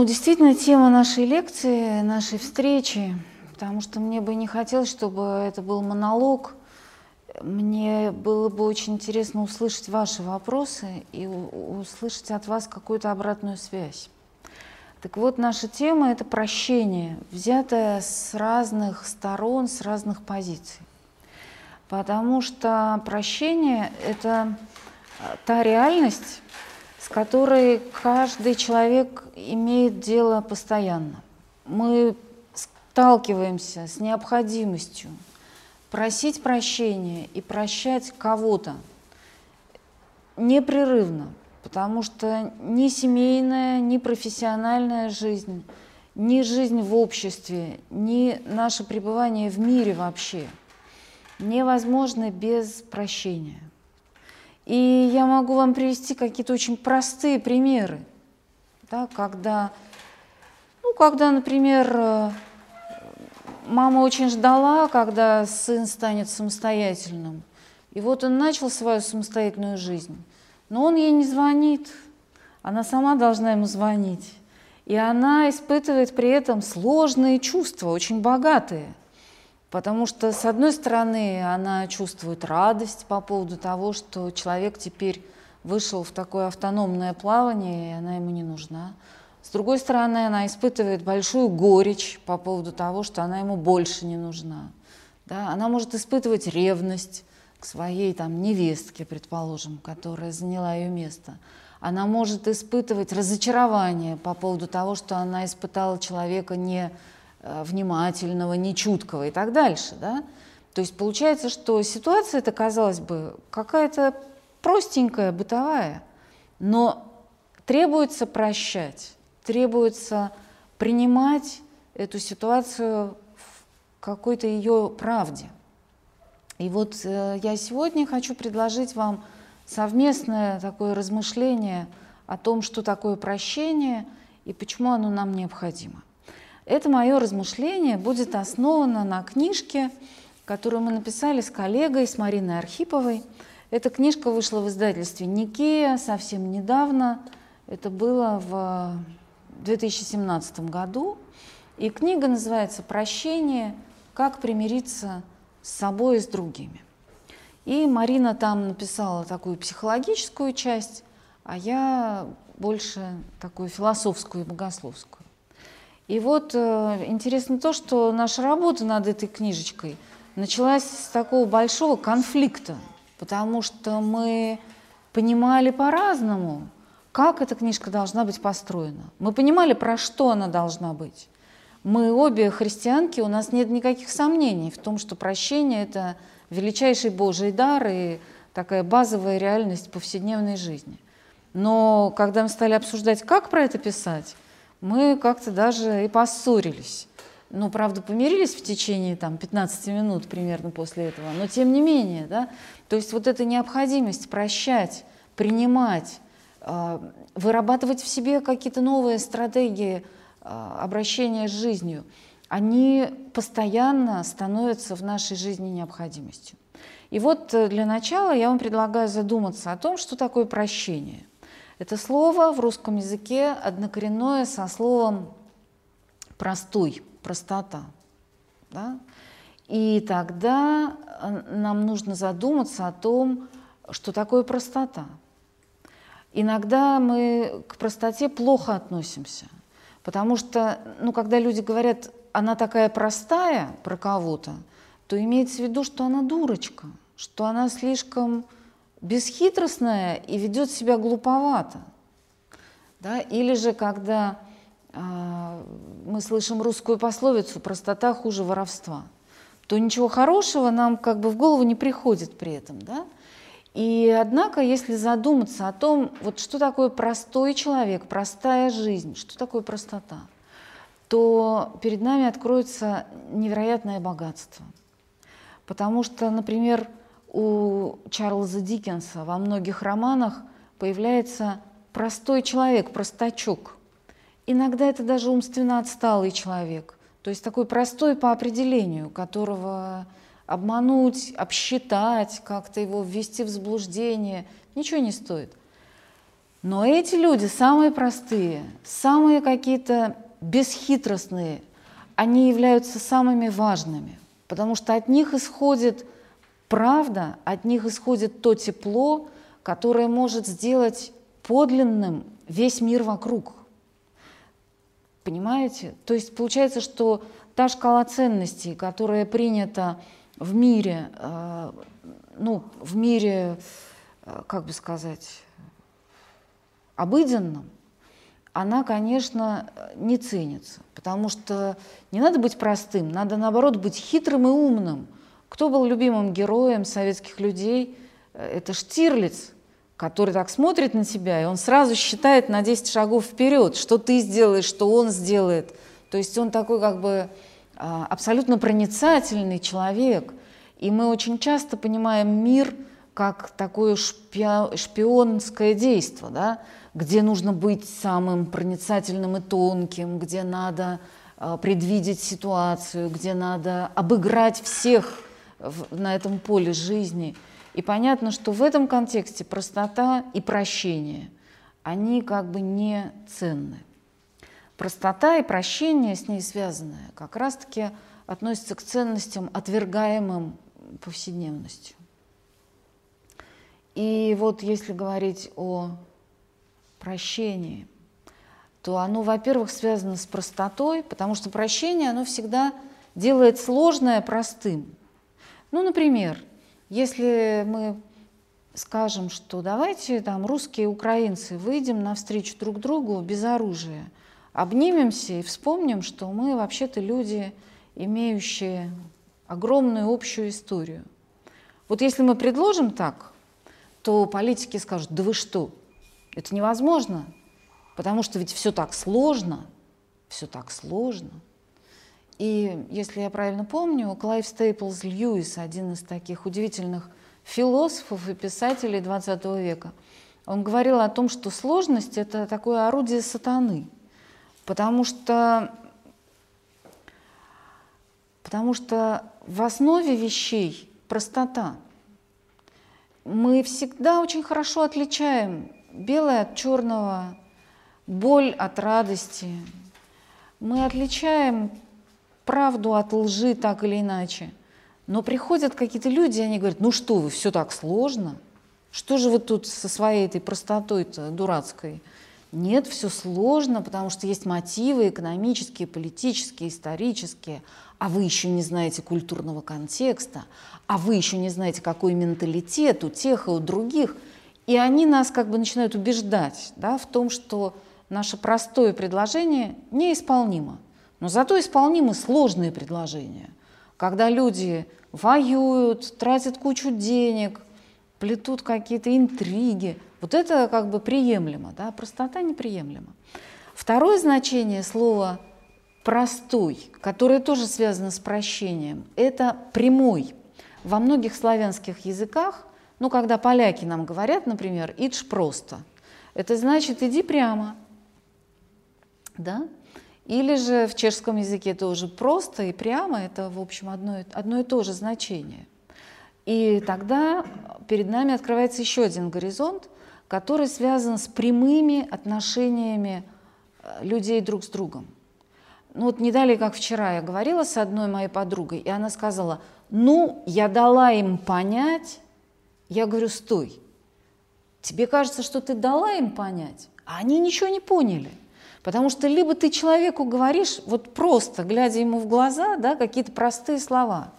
Ну, действительно, тема нашей лекции, нашей встречи, потому что мне бы не хотелось, чтобы это был монолог. Мне было бы очень интересно услышать ваши вопросы и услышать от вас какую-то обратную связь. Так вот, наша тема – это прощение, взятое с разных сторон, с разных позиций. Потому что прощение – это та реальность, которой каждый человек имеет дело постоянно. Мы сталкиваемся с необходимостью просить прощения и прощать кого-то непрерывно, потому что ни семейная, ни профессиональная жизнь, ни жизнь в обществе, ни наше пребывание в мире вообще невозможно без прощения. И я могу вам привести какие-то очень простые примеры, да, когда, ну, когда, например, э, мама очень ждала, когда сын станет самостоятельным. И вот он начал свою самостоятельную жизнь, но он ей не звонит, она сама должна ему звонить. И она испытывает при этом сложные чувства, очень богатые – Потому что, с одной стороны, она чувствует радость по поводу того, что человек теперь вышел в такое автономное плавание, и она ему не нужна. С другой стороны, она испытывает большую горечь по поводу того, что она ему больше не нужна. Да? Она может испытывать ревность к своей там, невестке, предположим, которая заняла ее место. Она может испытывать разочарование по поводу того, что она испытала человека не внимательного, нечуткого и так дальше. Да? То есть получается, что ситуация это казалось бы, какая-то простенькая, бытовая, но требуется прощать, требуется принимать эту ситуацию в какой-то ее правде. И вот э, я сегодня хочу предложить вам совместное такое размышление о том, что такое прощение и почему оно нам необходимо. Это мое размышление будет основано на книжке, которую мы написали с коллегой, с Мариной Архиповой. Эта книжка вышла в издательстве «Никея» совсем недавно. Это было в 2017 году. И книга называется «Прощение. Как примириться с собой и с другими». И Марина там написала такую психологическую часть, а я больше такую философскую и богословскую. И вот э, интересно то, что наша работа над этой книжечкой началась с такого большого конфликта, потому что мы понимали по-разному, как эта книжка должна быть построена. Мы понимали, про что она должна быть. Мы обе христианки, у нас нет никаких сомнений в том, что прощение – это величайший Божий дар и такая базовая реальность повседневной жизни. Но когда мы стали обсуждать, как про это писать, мы как-то даже и поссорились. Ну, правда, помирились в течение там, 15 минут примерно после этого, но тем не менее, да, то есть вот эта необходимость прощать, принимать, э, вырабатывать в себе какие-то новые стратегии э, обращения с жизнью, они постоянно становятся в нашей жизни необходимостью. И вот э, для начала я вам предлагаю задуматься о том, что такое прощение. Это слово в русском языке однокоренное со словом простой, простота. Да? И тогда э, нам нужно задуматься о том, что такое простота. Иногда мы к простоте плохо относимся, потому что, ну, когда люди говорят, она такая простая про кого-то, то имеется в виду, что она дурочка, что она слишком бесхитростная и ведет себя глуповато. Да? Или же, когда э, мы слышим русскую пословицу «простота хуже воровства», то ничего хорошего нам как бы в голову не приходит при этом. Да? И однако, если задуматься о том, вот что такое простой человек, простая жизнь, что такое простота, то перед нами откроется невероятное богатство. Потому что, например, у Чарльза Диккенса во многих романах появляется простой человек, простачок. Иногда это даже умственно отсталый человек, то есть такой простой по определению, которого обмануть, обсчитать, как-то его ввести в заблуждение, ничего не стоит. Но эти люди самые простые, самые какие-то бесхитростные, они являются самыми важными, потому что от них исходит правда, от них исходит то тепло, которое может сделать подлинным весь мир вокруг. Понимаете? То есть получается, что та шкала ценностей, которая принята в мире, э, ну, в мире, э, как бы сказать, обыденном, она, конечно, не ценится, потому что не надо быть простым, надо, наоборот, быть хитрым и умным. Кто был любимым героем советских людей? Э, это Штирлиц, который так смотрит на тебя, и он сразу считает на 10 шагов вперед, что ты сделаешь, что он сделает. То есть он такой как бы а, абсолютно проницательный человек. И мы очень часто понимаем мир как такое шпионское действие, да, где нужно быть самым проницательным и тонким, где надо а, предвидеть ситуацию, где надо обыграть всех на этом поле жизни – и понятно, что в этом контексте простота и прощение, они как бы не ценны. Простота и прощение с ней связанные как раз-таки относятся к ценностям, отвергаемым повседневностью. И вот если говорить о прощении, то оно, во-первых, связано с простотой, потому что прощение, оно всегда делает сложное простым. Ну, например, если мы скажем, что давайте там русские и украинцы выйдем навстречу друг другу без оружия, обнимемся и вспомним, что мы вообще-то люди, имеющие огромную общую историю. Вот если мы предложим так, то политики скажут, да вы что, это невозможно, потому что ведь все так сложно, все так сложно – и если я правильно помню, Клайв Стейплз Льюис, один из таких удивительных философов и писателей XX века, он говорил о том, что сложность – это такое орудие сатаны, потому что, потому что в основе вещей простота. Мы всегда очень хорошо отличаем белое от черного, боль от радости. Мы отличаем правду от лжи так или иначе. Но приходят какие-то люди, и они говорят, ну что вы, все так сложно. Что же вы тут со своей этой простотой-то дурацкой? Нет, все сложно, потому что есть мотивы экономические, политические, исторические, а вы еще не знаете культурного контекста, а вы еще не знаете, какой менталитет у тех и у других. И они нас как бы начинают убеждать да, в том, что наше простое предложение неисполнимо. Но зато исполнимы сложные предложения, когда люди воюют, тратят кучу денег, плетут какие-то интриги. Вот это как бы приемлемо, да? простота неприемлема. Второе значение слова «простой», которое тоже связано с прощением, это «прямой». Во многих славянских языках, ну, когда поляки нам говорят, например, «идж просто», это значит «иди прямо». Да? Или же в чешском языке тоже просто и прямо, это, в общем, одно, одно и то же значение. И тогда перед нами открывается еще один горизонт, который связан с прямыми отношениями э, людей друг с другом. Ну вот не далее, как вчера я говорила с одной моей подругой, и она сказала, ну, я дала им понять, я говорю, стой, тебе кажется, что ты дала им понять, а они ничего не поняли. Потому что либо ты человеку говоришь вот просто, глядя ему в глаза, да, какие-то простые слова,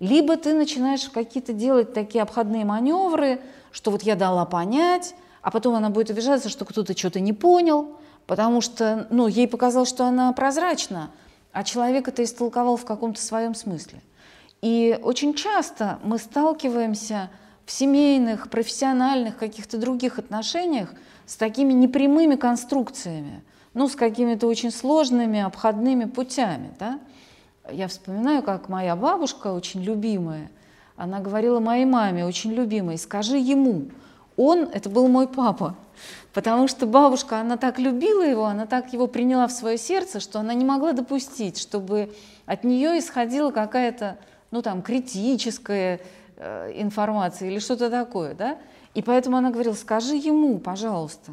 либо ты начинаешь какие-то делать такие обходные маневры, что вот я дала понять, а потом она будет обижаться, что кто-то что-то не понял, потому что ну, ей показалось, что она прозрачна, а человек это истолковал в каком-то своем смысле. И очень часто мы сталкиваемся в семейных, профессиональных, каких-то других отношениях с такими непрямыми конструкциями – ну, с какими-то очень сложными обходными путями, да. Я вспоминаю, как моя бабушка, очень любимая, она говорила моей маме, очень любимой, скажи ему, он, это был мой папа, потому что бабушка, она так любила его, она так его приняла в свое сердце, что она не могла допустить, чтобы от нее исходила какая-то, ну там, критическая э, информация или что-то такое, да, и поэтому она говорила, скажи ему, пожалуйста,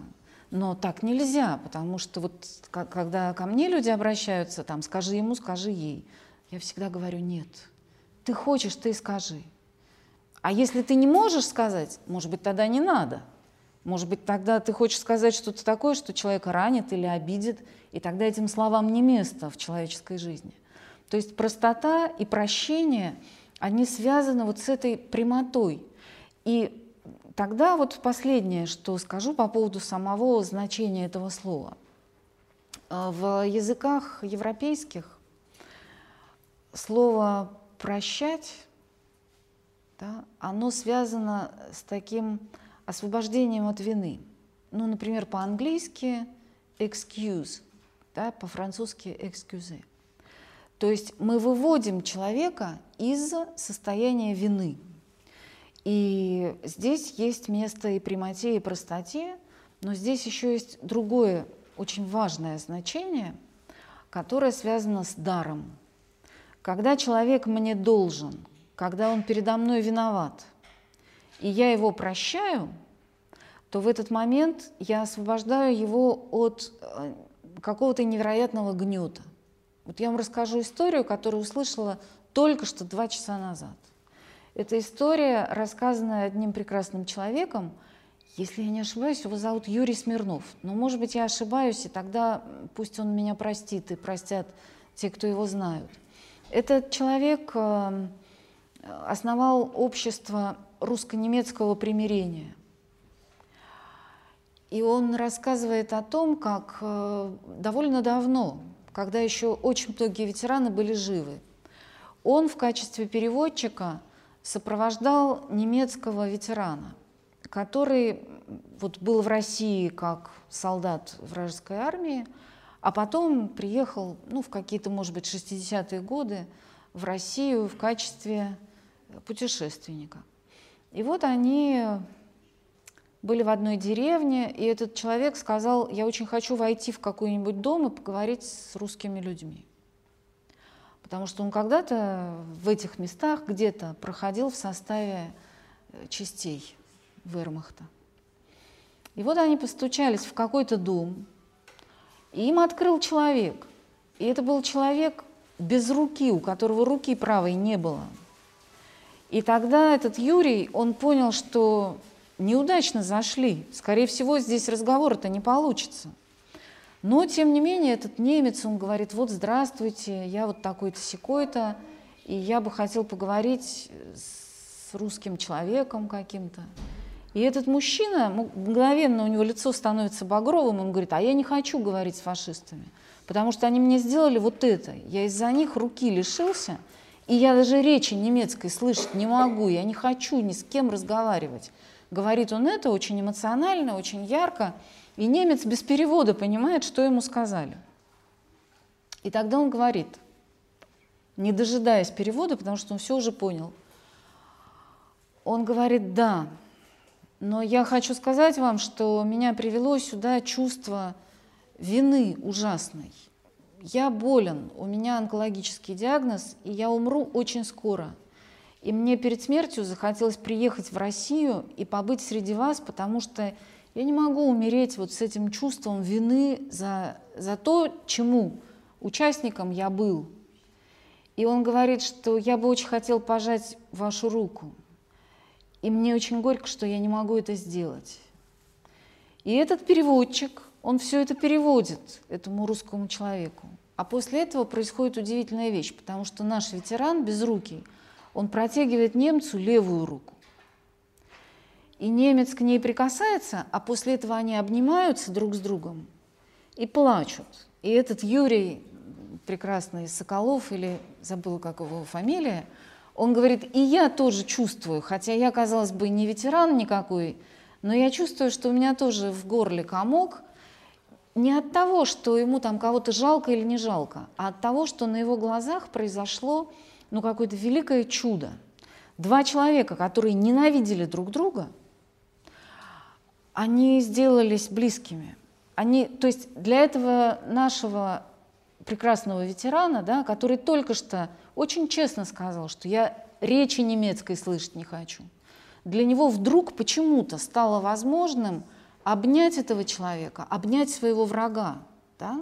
но так нельзя, потому что вот когда ко мне люди обращаются, там, скажи ему, скажи ей, я всегда говорю, нет, ты хочешь, ты скажи. А если ты не можешь сказать, может быть, тогда не надо. Может быть, тогда ты хочешь сказать что-то такое, что человека ранит или обидит, и тогда этим словам не место в человеческой жизни. То есть простота и прощение, они связаны вот с этой прямотой. И тогда вот последнее, что скажу по поводу самого значения этого слова. Э, в языках европейских слово «прощать» да, оно связано с таким освобождением от вины. Ну, например, по-английски excuse, да, по-французски excuse. То есть мы выводим человека из состояния вины. И здесь есть место и прямоте, и простоте, но здесь еще есть другое очень важное значение, которое связано с даром. Когда человек мне должен – когда он передо мной виноват, и я его прощаю, то в этот момент я освобождаю его от э, какого-то невероятного гнета. Вот я вам расскажу историю, которую услышала только что два часа назад. Эта история, рассказанная одним прекрасным человеком, если я не ошибаюсь, его зовут Юрий Смирнов. Но, может быть, я ошибаюсь, и тогда пусть он меня простит и простят те, кто его знают. Этот человек э, основал общество русско-немецкого примирения. И он рассказывает о том, как э, довольно давно, когда еще очень многие ветераны были живы, он в качестве переводчика сопровождал немецкого ветерана, который вот был в России как солдат вражеской армии, а потом приехал ну, в какие-то, может быть, 60-е годы в Россию в качестве путешественника. И вот они были в одной деревне, и этот человек сказал, я очень хочу войти в какой-нибудь дом и поговорить с русскими людьми. Потому что он когда-то в этих местах где-то проходил в составе э, частей вермахта. И вот они постучались в какой-то дом, и им открыл человек. И это был человек без руки, у которого руки правой не было. И тогда этот Юрий, он понял, что неудачно зашли. Скорее всего, здесь разговор-то не получится. Но, тем не менее, этот немец, он говорит, вот здравствуйте, я вот такой-то секой-то, и я бы хотел поговорить с русским человеком каким-то. И этот мужчина, мгновенно у него лицо становится багровым, он говорит, а я не хочу говорить с фашистами, потому что они мне сделали вот это. Я из-за них руки лишился – и я даже речи немецкой слышать не могу, я не хочу ни с кем разговаривать. Говорит он это очень эмоционально, очень ярко, и немец без перевода понимает, что ему сказали. И тогда он говорит, не дожидаясь перевода, потому что он все уже понял, он говорит, да, но я хочу сказать вам, что меня привело сюда чувство вины ужасной я болен, у меня онкологический диагноз, и я умру очень скоро. И мне перед смертью захотелось приехать в Россию и побыть среди вас, потому что я не могу умереть вот с этим чувством вины за, за то, чему участником я был. И он говорит, что я бы очень хотел пожать вашу руку. И мне очень горько, что я не могу это сделать. И этот переводчик, он все это переводит этому русскому человеку. А после этого происходит удивительная вещь, потому что наш ветеран без руки, он протягивает немцу левую руку. И немец к ней прикасается, а после этого они обнимаются друг с другом и плачут. И этот Юрий, прекрасный Соколов, или забыла, как его фамилия, он говорит, и я тоже чувствую, хотя я, казалось бы, не ветеран никакой, но я чувствую, что у меня тоже в горле комок, не от того, что ему там кого-то жалко или не жалко, а от того, что на его глазах произошло ну, какое-то великое чудо. Два человека, которые ненавидели друг друга, они сделались близкими. Они, то есть для этого нашего прекрасного ветерана, да, который только что очень честно сказал, что я речи немецкой слышать не хочу, для него вдруг почему-то стало возможным обнять этого человека, обнять своего врага. Да?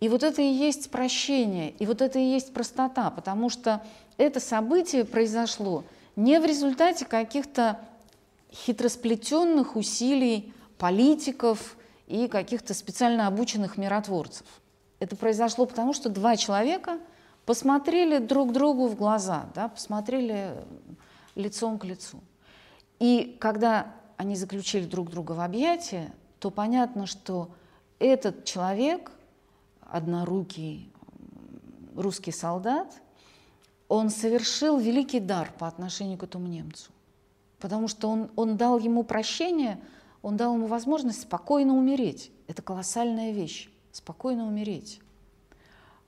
И вот это и есть прощение, и вот это и есть простота, потому что это событие произошло не в результате каких-то хитросплетенных усилий политиков и каких-то специально обученных миротворцев. Это произошло потому, что два человека посмотрели друг другу в глаза, да, посмотрели лицом к лицу. И когда они заключили друг друга в объятия, то понятно, что этот человек, однорукий русский солдат, он совершил великий дар по отношению к этому немцу. Потому что он, он дал ему прощение, он дал ему возможность спокойно умереть. Это колоссальная вещь – спокойно умереть.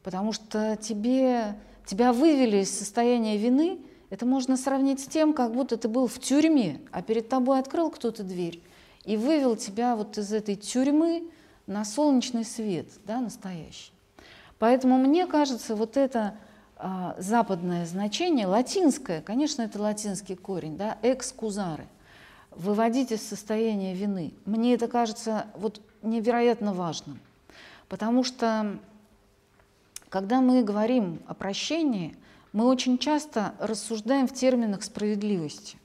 Потому что тебе, тебя вывели из состояния вины – это можно сравнить с тем, как будто ты был в тюрьме, а перед тобой открыл кто-то дверь и вывел тебя вот из этой тюрьмы на солнечный свет, да, настоящий. Поэтому мне кажется, вот это западное значение, латинское, конечно, это латинский корень, да, экскузары, выводить из состояния вины. Мне это кажется вот невероятно важным, потому что когда мы говорим о прощении, мы очень часто рассуждаем в терминах справедливости.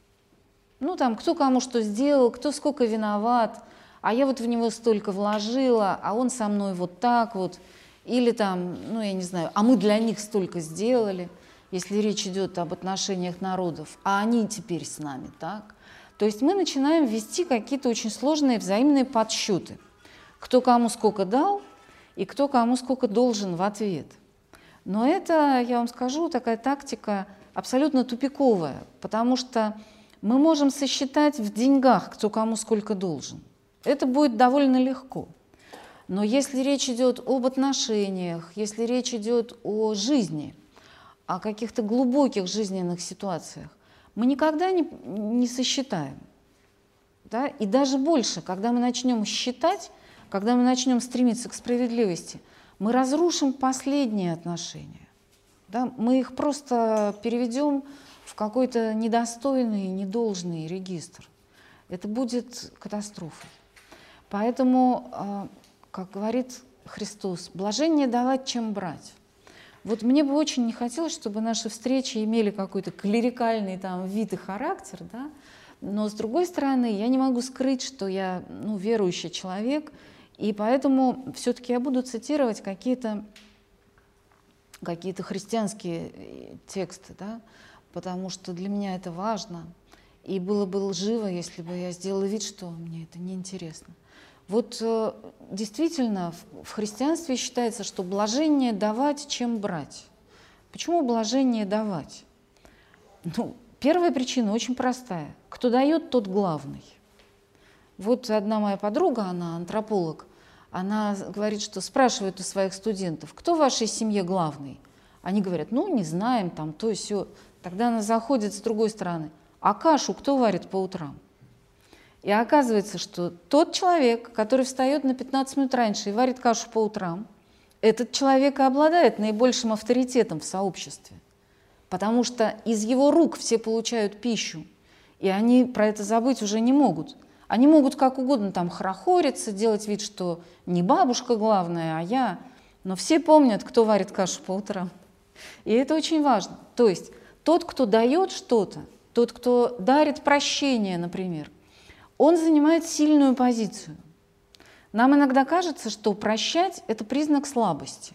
Ну там, кто кому что сделал, кто сколько виноват, а я вот в него столько вложила, а он со мной вот так вот. Или там, ну я не знаю, а мы для них столько сделали, если речь идет об отношениях народов, а они теперь с нами, так? То есть мы начинаем вести какие-то очень сложные взаимные подсчеты. Кто кому сколько дал и кто кому сколько должен в ответ – но это, я вам скажу, такая тактика абсолютно тупиковая, потому что мы можем сосчитать в деньгах, кто кому сколько должен. Это будет довольно легко. Но если речь идет об отношениях, если речь идет о жизни, о каких-то глубоких жизненных ситуациях, мы никогда не, не сосчитаем. Да? И даже больше, когда мы начнем считать, когда мы начнем стремиться к справедливости – мы разрушим последние отношения. Да? Мы их просто переведем в какой-то недостойный, недолжный регистр. Это будет катастрофой. Поэтому, а, как говорит Христос, блажение давать, чем брать. Вот мне бы очень не хотелось, чтобы наши встречи имели какой-то клерикальный там вид и характер, да? но с другой стороны, я не могу скрыть, что я ну, верующий человек, и поэтому все-таки я буду цитировать какие-то какие христианские э, тексты, да, потому что для меня это важно. И было бы лживо, если бы я сделала вид, что мне это неинтересно. Вот э, действительно в христианстве считается, что блажение давать, чем брать. Почему блажение давать? Ну, первая причина очень простая. Кто дает, тот главный. Вот одна моя подруга, она антрополог, она говорит, что спрашивает у своих студентов, кто в вашей семье главный? Они говорят, ну, не знаем, там, то и все. Тогда она заходит с другой стороны, а кашу кто варит по утрам? И оказывается, что тот человек, который встает на 15 минут раньше и варит кашу по утрам, этот человек и обладает наибольшим авторитетом в сообществе. Потому что из его рук все получают пищу, и они про это забыть уже не могут – они могут как угодно там хорохориться, делать вид, что не бабушка главная, а я. Но все помнят, кто варит кашу по утрам. И это очень важно. То есть тот, кто дает что-то, тот, кто дарит прощение, например, он занимает сильную позицию. Нам иногда кажется, что прощать – это признак слабости.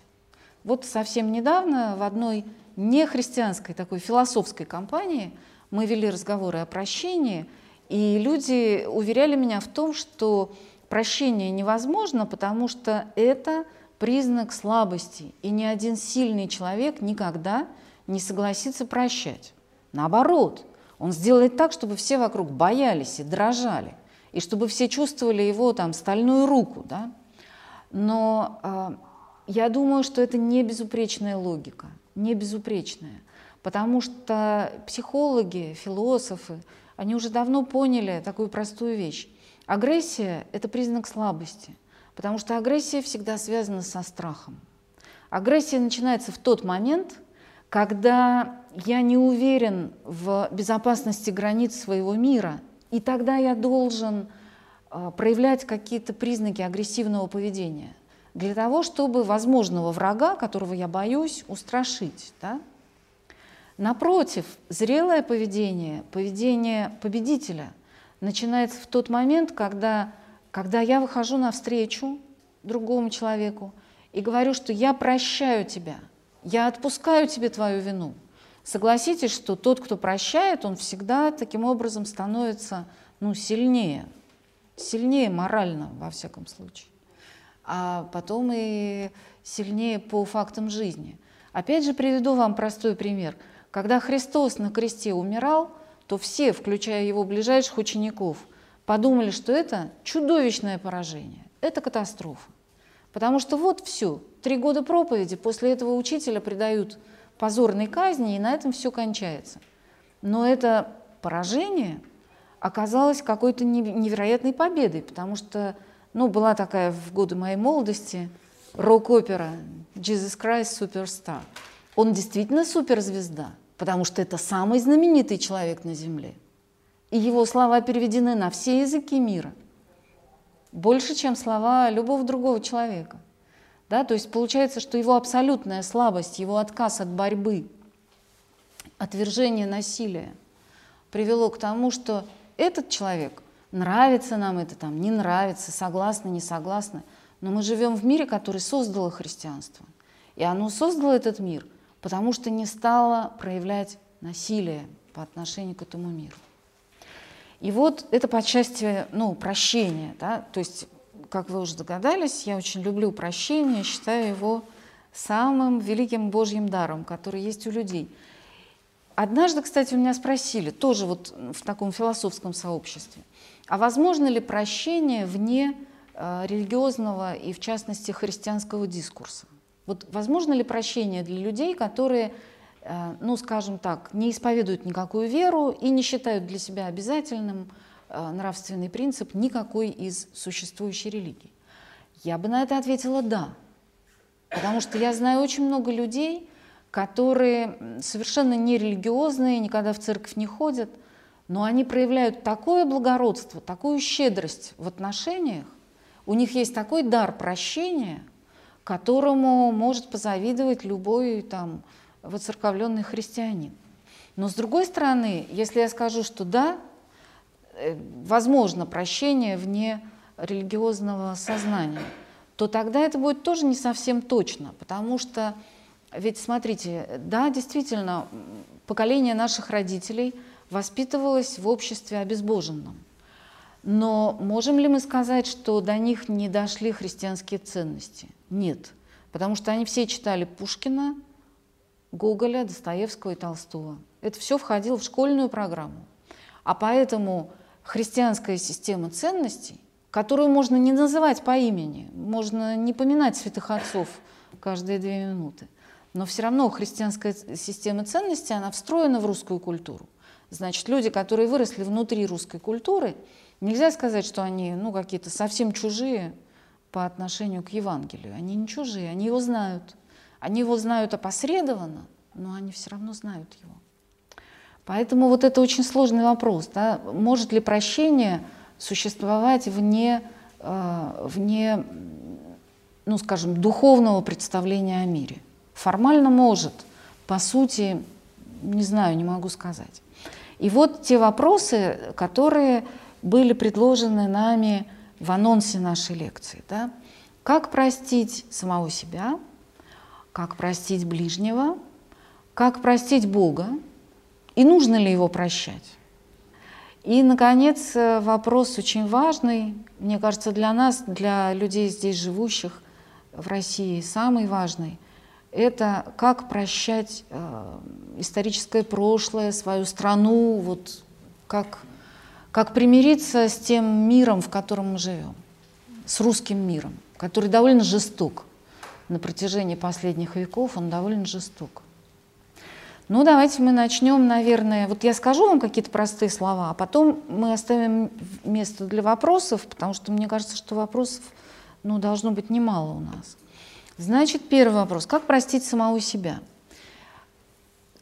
Вот совсем недавно в одной нехристианской такой философской компании мы вели разговоры о прощении – и люди уверяли меня в том, что прощение невозможно, потому что это признак слабости, и ни один сильный человек никогда не согласится прощать. Наоборот, он сделает так, чтобы все вокруг боялись и дрожали, и чтобы все чувствовали его там стальную руку. Да? Но э, я думаю, что это не безупречная логика, не безупречная, потому что психологи, философы, они уже давно поняли такую простую вещь. Агрессия – это признак слабости, потому что агрессия всегда связана со страхом. Агрессия начинается в тот момент, когда я не уверен в безопасности границ своего мира, и тогда я должен а, проявлять какие-то признаки агрессивного поведения для того, чтобы возможного врага, которого я боюсь, устрашить. Да? Напротив, зрелое поведение, поведение победителя начинается в тот момент, когда, когда я выхожу навстречу другому человеку и говорю, что я прощаю тебя – я отпускаю тебе твою вину. Согласитесь, что тот, кто прощает, он всегда таким образом становится ну, сильнее, сильнее морально, во всяком случае, а потом и сильнее по фактам жизни. Опять же приведу вам простой пример. Когда Христос на кресте умирал, то все, включая его ближайших учеников, подумали, что это чудовищное поражение, это катастрофа. Потому что вот все, три года проповеди, после этого учителя предают позорной казни, и на этом все кончается. Но это поражение оказалось какой-то невероятной победой, потому что ну, была такая в годы моей молодости рок-опера «Jesus Christ Superstar». Он действительно суперзвезда, потому что это самый знаменитый человек на Земле. И его слова переведены на все языки мира – больше, чем слова любого другого человека. Да? То есть получается, что его абсолютная слабость, его отказ от борьбы, отвержение насилия привело к тому, что этот человек, нравится нам это там, не нравится, согласны, не согласны, но мы живем в мире, который создало христианство. И оно создало этот мир, потому что не стало проявлять насилие по отношению к этому миру. И вот это по части ну, прощения. Да? То есть, как вы уже догадались, я очень люблю прощение, считаю его самым великим Божьим даром, который есть у людей. Однажды, кстати, у меня спросили, тоже вот в таком философском сообществе, а возможно ли прощение вне э, религиозного и, в частности, христианского дискурса? Вот возможно ли прощение для людей, которые Э, ну, скажем так, не исповедуют никакую веру и не считают для себя обязательным нравственный принцип никакой из существующей религии? Я бы на это ответила «да», потому что я знаю очень много людей, которые совершенно не религиозные, никогда в церковь не ходят, но они проявляют такое благородство, такую щедрость в отношениях, у них есть такой дар прощения, которому может позавидовать любой там, воцерковленный христианин. Но с другой стороны, если я скажу, что да, э, возможно прощение вне религиозного сознания, то тогда это будет тоже не совсем точно, потому что, ведь смотрите, да, действительно, поколение наших родителей воспитывалось в обществе обезбоженном. Но можем ли мы сказать, что до них не дошли христианские ценности? Нет, потому что они все читали Пушкина, Гоголя, Достоевского и Толстого. Это все входило в школьную программу. А поэтому христианская система ценностей, которую можно не называть по имени, можно не поминать святых отцов каждые две минуты, но все равно христианская система ценностей, она встроена в русскую культуру. Значит, люди, которые выросли внутри русской культуры, нельзя сказать, что они ну, какие-то совсем чужие по отношению к Евангелию. Они не чужие, они его знают – они его знают опосредованно, но они все равно знают его. Поэтому вот это очень сложный вопрос. Да? Может ли прощение существовать вне, э, вне, ну скажем, духовного представления о мире? Формально может, по сути, не знаю, не могу сказать. И вот те вопросы, которые были предложены нами в анонсе нашей лекции. Да? Как простить самого себя – как простить ближнего, как простить Бога и нужно ли его прощать. И, наконец, э, вопрос очень важный, мне кажется, для нас, для людей здесь живущих в России, самый важный – это как прощать э, историческое прошлое, свою страну, вот как, как примириться с тем миром, в котором мы живем, с русским миром который довольно жесток. На протяжении последних веков он довольно жесток. Ну, давайте мы начнем, наверное, вот я скажу вам какие-то простые слова, а потом мы оставим место для вопросов, потому что мне кажется, что вопросов ну, должно быть немало у нас. Значит, первый вопрос. Как простить самого себя?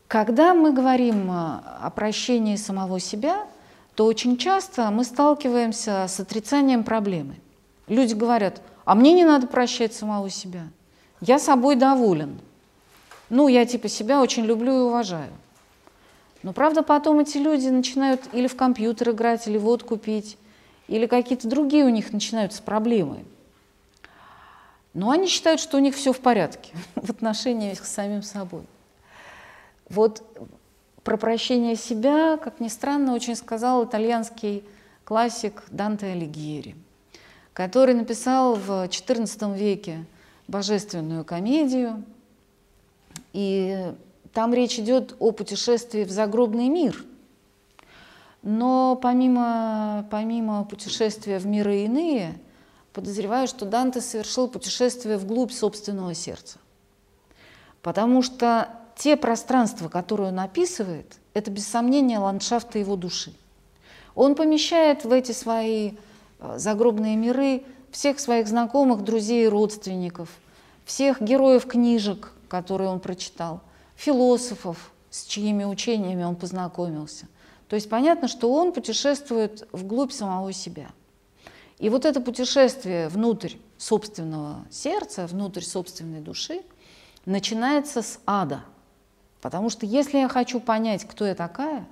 Когда мы говорим о прощении самого себя, то очень часто мы сталкиваемся с отрицанием проблемы. Люди говорят, а мне не надо прощать самого себя. Я собой доволен. Ну, я типа себя очень люблю и уважаю. Но правда потом эти люди начинают или в компьютер играть, или водку пить, или какие-то другие у них начинаются проблемы. Но они считают, что у них все в порядке в отношении с самим собой. Вот про прощение себя, как ни странно, очень сказал итальянский классик Данте Алигьери, который написал в XIV веке божественную комедию – и там речь идет о путешествии в загробный мир. Но помимо, помимо путешествия в миры иные, подозреваю, что Данте совершил путешествие вглубь собственного сердца. Потому что те пространства, которые он описывает, это без сомнения ландшафты его души. Он помещает в эти свои э, загробные миры всех своих знакомых, друзей и родственников, всех героев книжек, которые он прочитал, философов, с чьими учениями он познакомился. То есть понятно, что он путешествует вглубь самого себя. И вот это путешествие внутрь собственного сердца, внутрь собственной души, начинается с ада. Потому что если я хочу понять, кто я такая,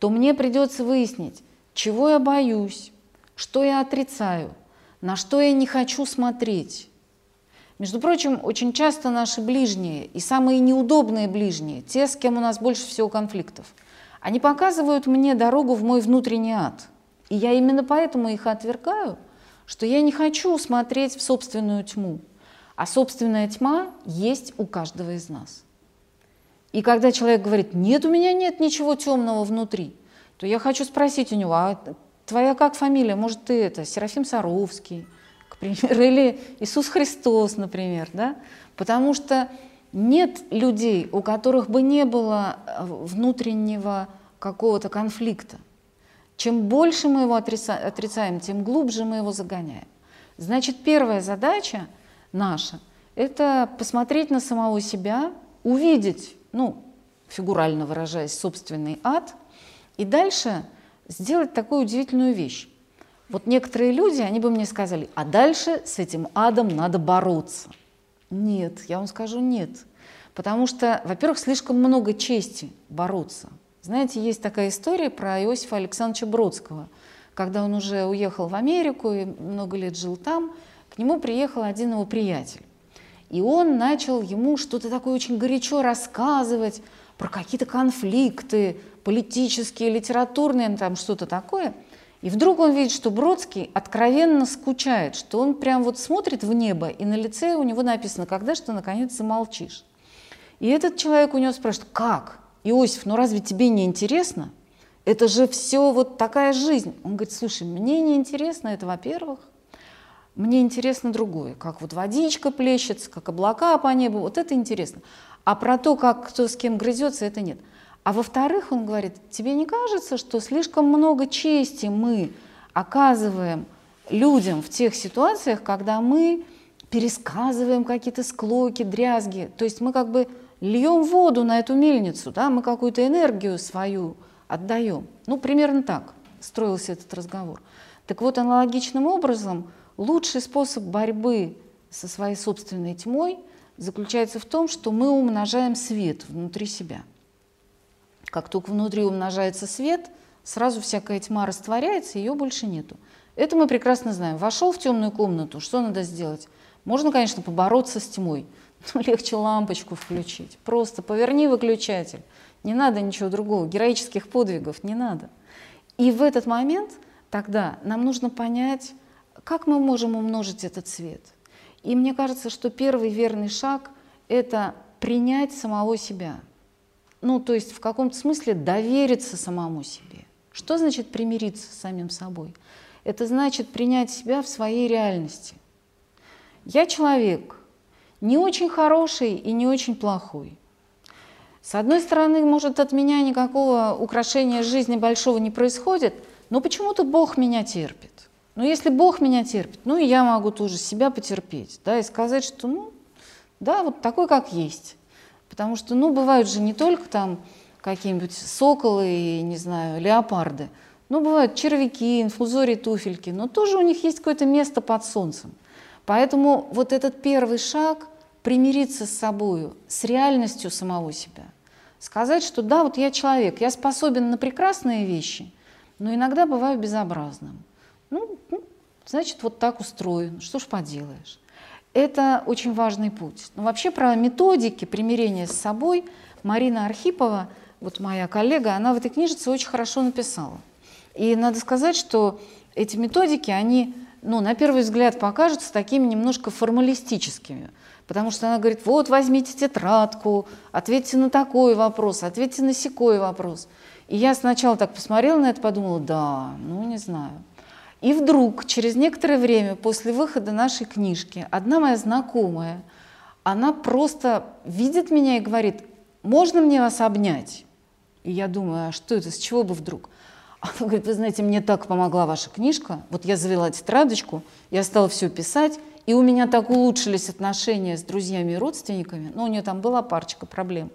то мне придется выяснить, чего я боюсь, что я отрицаю, на что я не хочу смотреть, между прочим, очень часто наши ближние и самые неудобные ближние, те, с кем у нас больше всего конфликтов, они показывают мне дорогу в мой внутренний ад. И я именно поэтому их отвергаю, что я не хочу смотреть в собственную тьму. А собственная тьма есть у каждого из нас. И когда человек говорит, нет, у меня нет ничего темного внутри, то я хочу спросить у него, а твоя как фамилия? Может, ты это, Серафим Саровский? Примеру, или Иисус Христос, например, да? потому что нет людей, у которых бы не было э, внутреннего какого-то конфликта. Чем больше мы его отрицаем, тем глубже мы его загоняем. Значит, первая задача наша – это посмотреть на самого себя, увидеть, ну, фигурально выражаясь, собственный ад, и дальше сделать такую удивительную вещь. Вот некоторые люди, они бы мне сказали, а дальше с этим адом надо бороться. Нет, я вам скажу нет. Потому что, во-первых, слишком много чести бороться. Знаете, есть такая история про Иосифа Александровича Бродского. Когда он уже уехал в Америку и много лет жил там, к нему приехал один его приятель. И он начал ему что-то такое очень горячо рассказывать про какие-то конфликты политические, литературные, там что-то такое – и вдруг он видит, что Бродский откровенно скучает, что он прям вот смотрит в небо, и на лице у него написано, когда что наконец замолчишь. И этот человек у него спрашивает, как? Иосиф, ну разве тебе не интересно? Это же все вот такая жизнь. Он говорит, слушай, мне не интересно это, во-первых. Мне интересно другое, как вот водичка плещется, как облака по небу, вот это интересно. А про то, как кто с кем грызется, это нет. А во-вторых, он говорит, тебе не кажется, что слишком много чести мы оказываем людям в тех ситуациях, когда мы пересказываем какие-то склоки, дрязги, то есть мы как бы льем воду на эту мельницу, да, мы какую-то энергию свою отдаем. Ну, примерно так строился этот разговор. Так вот, аналогичным образом, лучший способ борьбы со своей собственной тьмой заключается в том, что мы умножаем свет внутри себя – как только внутри умножается свет, сразу всякая тьма растворяется, ее больше нету. Это мы прекрасно знаем. Вошел в темную комнату, что надо сделать? Можно, конечно, побороться с тьмой, но легче лампочку включить. Просто поверни выключатель. Не надо ничего другого, героических подвигов не надо. И в этот момент тогда нам нужно понять, как мы можем умножить этот свет. И мне кажется, что первый верный шаг – это принять самого себя – ну, то есть в каком-то смысле довериться самому себе. Что значит примириться с самим собой? Это значит принять себя в своей реальности. Я человек не очень хороший и не очень плохой. С одной стороны, может, от меня никакого украшения жизни большого не происходит, но почему-то Бог меня терпит. Но если Бог меня терпит, ну и я могу тоже себя потерпеть, да, и сказать, что, ну, да, вот такой, как есть. Потому что, ну, бывают же не только там какие-нибудь соколы и, не знаю, леопарды, ну, бывают червяки, инфузории, туфельки, но тоже у них есть какое-то место под солнцем. Поэтому вот этот первый шаг – примириться с собой, с реальностью самого себя. Сказать, что да, вот я человек, я способен на прекрасные вещи, но иногда бываю безобразным. Ну, ну значит, вот так устроен, что ж поделаешь. Это очень важный путь. Но вообще про методики примирения с собой Марина Архипова, вот моя коллега, она в этой книжице очень хорошо написала. И надо сказать, что эти методики, они ну, на первый взгляд покажутся такими немножко формалистическими. Потому что она говорит, вот возьмите тетрадку, ответьте на такой вопрос, ответьте на секой вопрос. И я сначала так посмотрела на это, подумала, да, ну не знаю. И вдруг, через некоторое время после выхода нашей книжки, одна моя знакомая, она просто видит меня и говорит, можно мне вас обнять? И я думаю, а что это, с чего бы вдруг? Она говорит, вы знаете, мне так помогла ваша книжка. Вот я завела тетрадочку, я стала все писать, и у меня так улучшились отношения с друзьями и родственниками. Ну, у нее там была парочка проблем.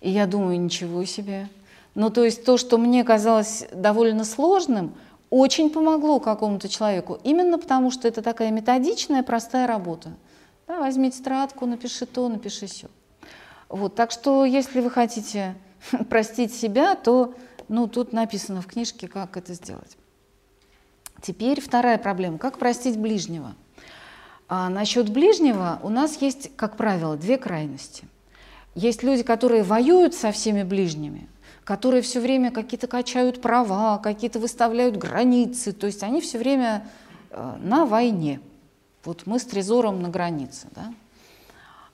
И я думаю, ничего себе. Ну, то есть то, что мне казалось довольно сложным, очень помогло какому-то человеку. Именно потому, что это такая методичная, простая работа. Да, возьми тетрадку, напиши то, напиши все. Вот, так что, если вы хотите простить себя, то ну, тут написано в книжке, как это сделать. Теперь вторая проблема. Как простить ближнего? А насчет ближнего у нас есть, как правило, две крайности. Есть люди, которые воюют со всеми ближними, которые все время какие-то качают права, какие-то выставляют границы, то есть они все время э, на войне. Вот мы с Трезором на границе. Да?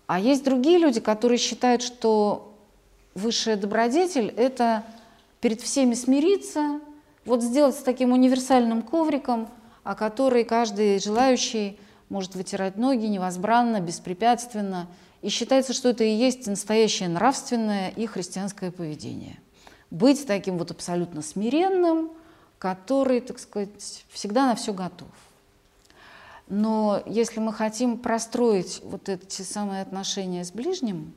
А есть другие люди, которые считают, что высшая добродетель – это перед всеми смириться, вот сделать с таким универсальным ковриком, о который каждый желающий может вытирать ноги невозбранно, беспрепятственно. И считается, что это и есть настоящее нравственное и христианское поведение. Быть таким вот абсолютно смиренным, который, так сказать, всегда на все готов. Но если мы хотим простроить вот эти самые отношения с ближним,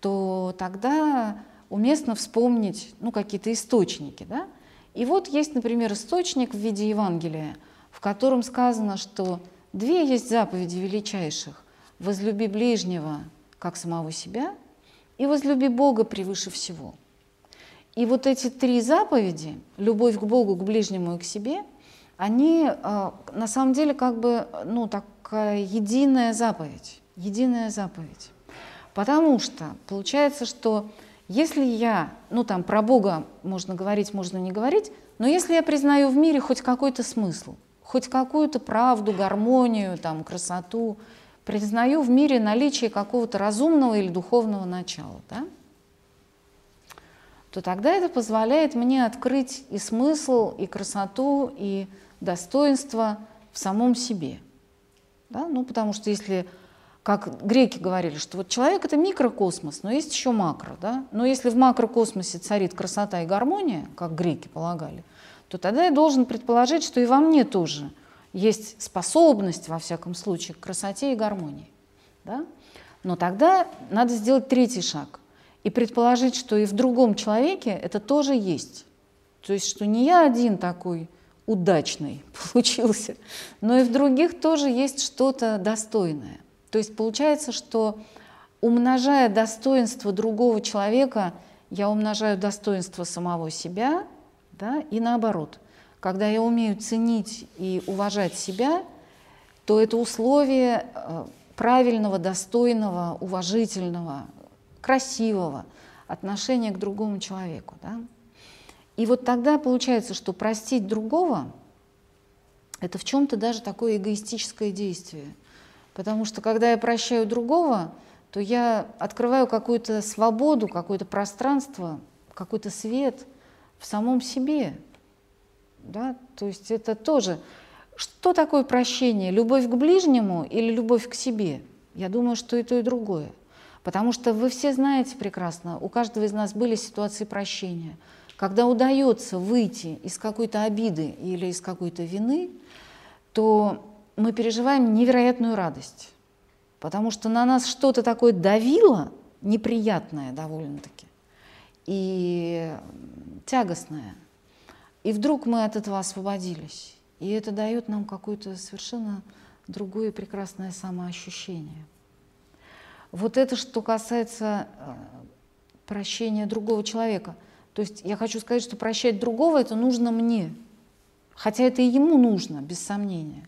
то тогда уместно вспомнить ну, какие-то источники. Да? И вот есть, например, источник в виде Евангелия, в котором сказано, что две есть заповеди величайших. «Возлюби ближнего, как самого себя, и возлюби Бога превыше всего». И вот эти три заповеди, любовь к Богу, к ближнему и к себе, они э, на самом деле как бы ну, такая единая заповедь, единая заповедь. Потому что получается, что если я, ну там про Бога можно говорить, можно не говорить, но если я признаю в мире хоть какой-то смысл, хоть какую-то правду, гармонию, там, красоту, признаю в мире наличие какого-то разумного или духовного начала, да, то тогда это позволяет мне открыть и смысл, и красоту, и достоинство в самом себе. Да? Ну, потому что если как греки говорили, что вот человек это микрокосмос, но есть еще макро. Да? Но если в макрокосмосе царит красота и гармония, как греки полагали, то тогда я должен предположить, что и во мне тоже есть способность, во всяком случае, к красоте и гармонии. Да? Но тогда надо сделать третий шаг и предположить, что и в другом человеке это тоже есть. То есть, что не я один такой удачный получился, но и в других тоже есть что-то достойное. То есть получается, что умножая достоинство другого человека, я умножаю достоинство самого себя, да, и наоборот. Когда я умею ценить и уважать себя, то это условие э, правильного, достойного, уважительного, красивого отношения к другому человеку. Да? И вот тогда получается, что простить другого – это в чем-то даже такое эгоистическое действие – Потому что когда я прощаю другого, то я открываю какую-то свободу, какое-то пространство, какой-то свет в самом себе. Да? То есть это тоже Что такое прощение? Любовь к ближнему или любовь к себе? Я думаю, что и то, и другое. Потому что вы все знаете прекрасно, у каждого из нас были ситуации прощения. Когда удается выйти из какой-то обиды или из какой-то вины, то мы переживаем невероятную радость. Потому что на нас что-то такое давило, неприятное довольно-таки, и тягостное. И вдруг мы от этого освободились. И это дает нам какое-то совершенно другое прекрасное самоощущение. Вот это что касается э, прощения другого человека. То есть я хочу сказать, что прощать другого это нужно мне. Хотя это и ему нужно, без сомнения.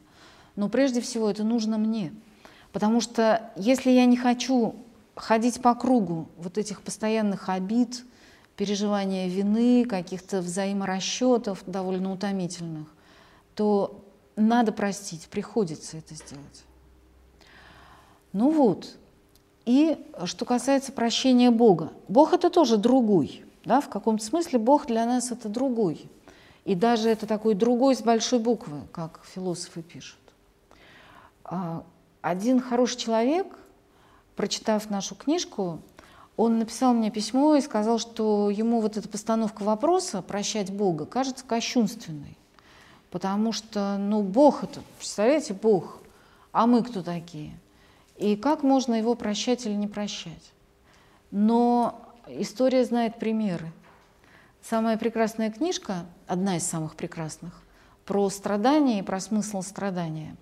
Но прежде всего это нужно мне. Потому что если я не хочу ходить по кругу вот этих постоянных обид, переживания вины, каких-то взаиморасчетов довольно утомительных, то надо простить, приходится это сделать. Ну вот, и что касается прощения Бога. Бог это тоже другой. Да? В каком-то смысле Бог для нас это другой. И даже это такой другой с большой буквы, как философы пишут. А, один хороший человек, прочитав нашу книжку, он написал мне письмо и сказал, что ему вот эта постановка вопроса «прощать Бога» кажется кощунственной. Потому что, ну, Бог это, представляете, Бог, а мы кто такие? И как можно его прощать или не прощать? Но история знает примеры. Самая прекрасная книжка, одна из самых прекрасных, про страдания и про смысл страдания,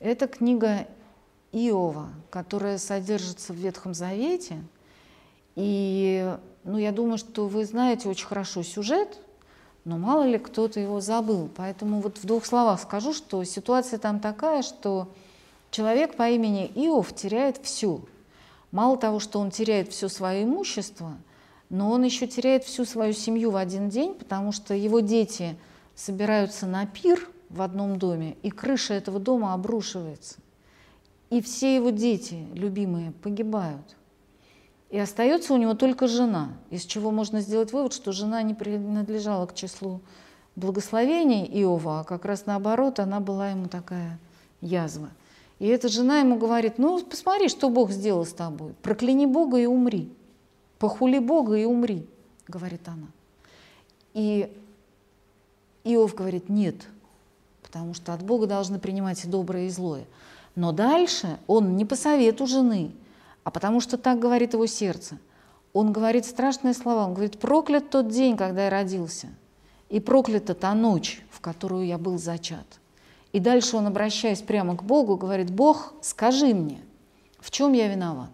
это книга Иова, которая содержится в Ветхом Завете. И ну, я думаю, что вы знаете очень хорошо сюжет, но мало ли кто-то его забыл. Поэтому вот в двух словах скажу, что ситуация там такая, что Человек по имени Иов теряет все. Мало того, что он теряет все свое имущество, но он еще теряет всю свою семью в один день, потому что его дети собираются на пир в одном доме, и крыша этого дома обрушивается. И все его дети, любимые, погибают. И остается у него только жена, из чего можно сделать вывод, что жена не принадлежала к числу благословений Иова, а как раз наоборот, она была ему такая язва. И эта жена ему говорит, ну посмотри, что Бог сделал с тобой. Прокляни Бога и умри. Похули Бога и умри, говорит она. И Иов говорит, нет, потому что от Бога должны принимать и доброе, и злое. Но дальше он не по совету жены, а потому что так говорит его сердце. Он говорит страшные слова. Он говорит, проклят тот день, когда я родился, и проклята та ночь, в которую я был зачат. И дальше он, обращаясь прямо к Богу, говорит, Бог, скажи мне, в чем я виноват?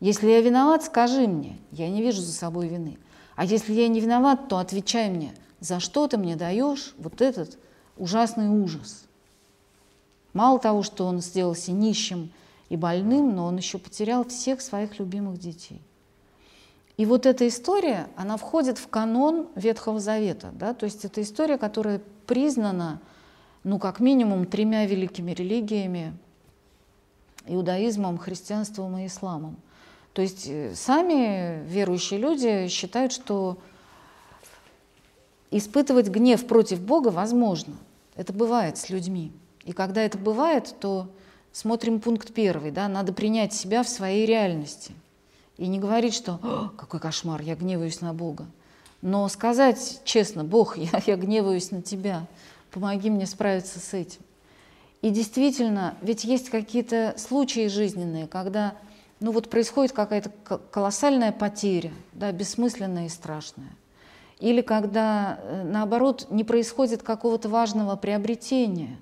Если я виноват, скажи мне, я не вижу за собой вины. А если я не виноват, то отвечай мне, за что ты мне даешь вот этот ужасный ужас. Мало того, что он сделался нищим и больным, но он еще потерял всех своих любимых детей. И вот эта история, она входит в канон Ветхого Завета. Да? То есть это история, которая признана ну, как минимум, тремя великими религиями – иудаизмом, христианством и исламом. То есть э, сами верующие люди считают, что испытывать гнев против Бога возможно. Это бывает с людьми. И когда это бывает, то смотрим пункт первый. Да, надо принять себя в своей реальности. И не говорить, что «какой кошмар, я гневаюсь на Бога». Но сказать честно, Бог, я, я гневаюсь на Тебя, помоги мне справиться с этим. И действительно, ведь есть какие-то случаи жизненные, когда ну вот происходит какая-то колоссальная потеря, да, бессмысленная и страшная. Или когда, э, наоборот, не происходит какого-то важного приобретения.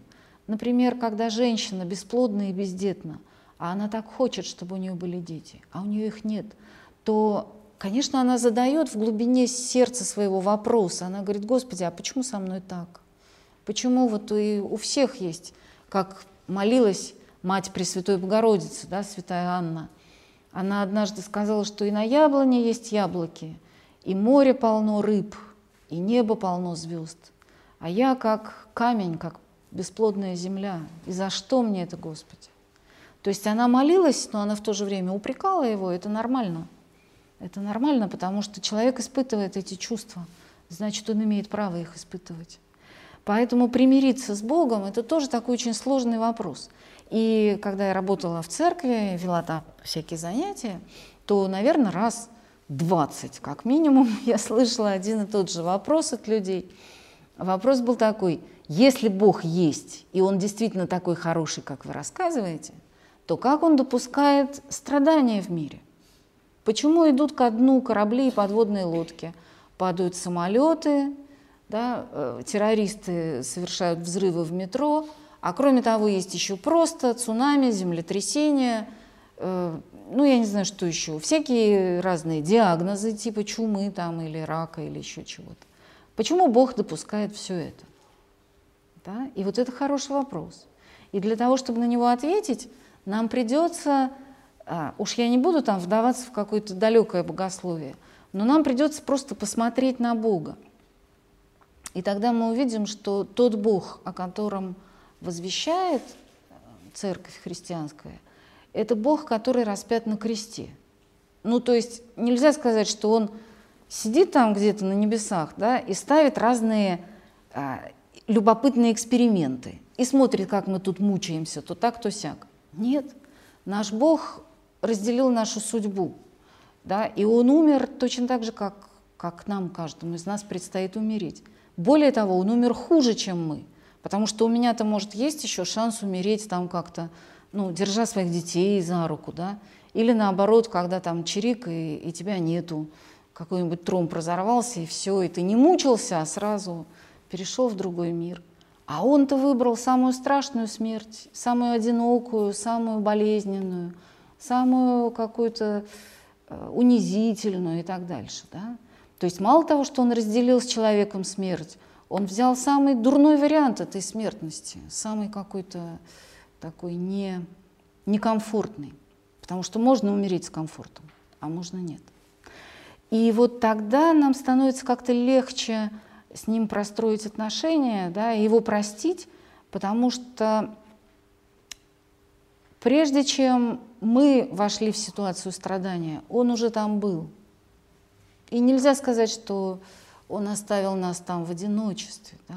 Например, когда женщина бесплодна и бездетна, а она так хочет, чтобы у нее были дети, а у нее их нет, то, конечно, она задает в глубине сердца своего вопроса. Она говорит, Господи, а почему со мной так? Почему вот и у всех есть, как молилась мать Пресвятой Богородицы, да, святая Анна. Она однажды сказала, что и на яблоне есть яблоки, и море полно рыб, и небо полно звезд. А я как камень, как бесплодная земля. И за что мне это, Господи? То есть она молилась, но она в то же время упрекала его. Это нормально. Это нормально, потому что человек испытывает эти чувства. Значит, он имеет право их испытывать. Поэтому примириться с Богом – это тоже такой очень сложный вопрос. И когда я работала в церкви, вела там всякие занятия, то, наверное, раз 20 как минимум я слышала один и тот же вопрос от людей. Вопрос был такой, если Бог есть, и Он действительно такой хороший, как вы рассказываете, то как Он допускает страдания в мире? Почему идут ко дну корабли и подводные лодки? Падают самолеты, да, э, террористы совершают взрывы в метро, а кроме того есть еще просто цунами, землетрясения, э, ну я не знаю, что еще, всякие разные диагнозы типа чумы там или рака или еще чего-то. Почему Бог допускает все это? Да? И вот это хороший вопрос. И для того, чтобы на него ответить, нам придется, а, уж я не буду там вдаваться в какое-то далекое богословие, но нам придется просто посмотреть на Бога. И тогда мы увидим, что тот Бог, о котором возвещает э, церковь христианская, это Бог, который распят на кресте. Ну, то есть нельзя сказать, что он сидит там где-то на небесах да, и ставит разные а, любопытные эксперименты и смотрит, как мы тут мучаемся, то так, то сяк. Нет, наш Бог разделил нашу судьбу, да, и Он умер точно так же, как, как нам, каждому из нас предстоит умереть. Более того, Он умер хуже, чем мы, потому что у меня-то, может, есть еще шанс умереть там как-то, ну, держа своих детей за руку, да, или наоборот, когда там чирик и, и тебя нету, какой-нибудь тромб разорвался, и все, и ты не мучился, а сразу перешел в другой мир. А он-то выбрал самую страшную смерть, самую одинокую, самую болезненную, самую какую-то э, унизительную и так дальше. Да? То есть мало того, что он разделил с человеком смерть, он взял самый дурной вариант этой смертности, самый какой-то такой не, некомфортный. Потому что можно умереть с комфортом, а можно нет. И вот тогда нам становится как-то легче с ним простроить отношения, да, его простить, потому что прежде чем мы вошли в ситуацию страдания, он уже там был. И нельзя сказать, что он оставил нас там в одиночестве. Да?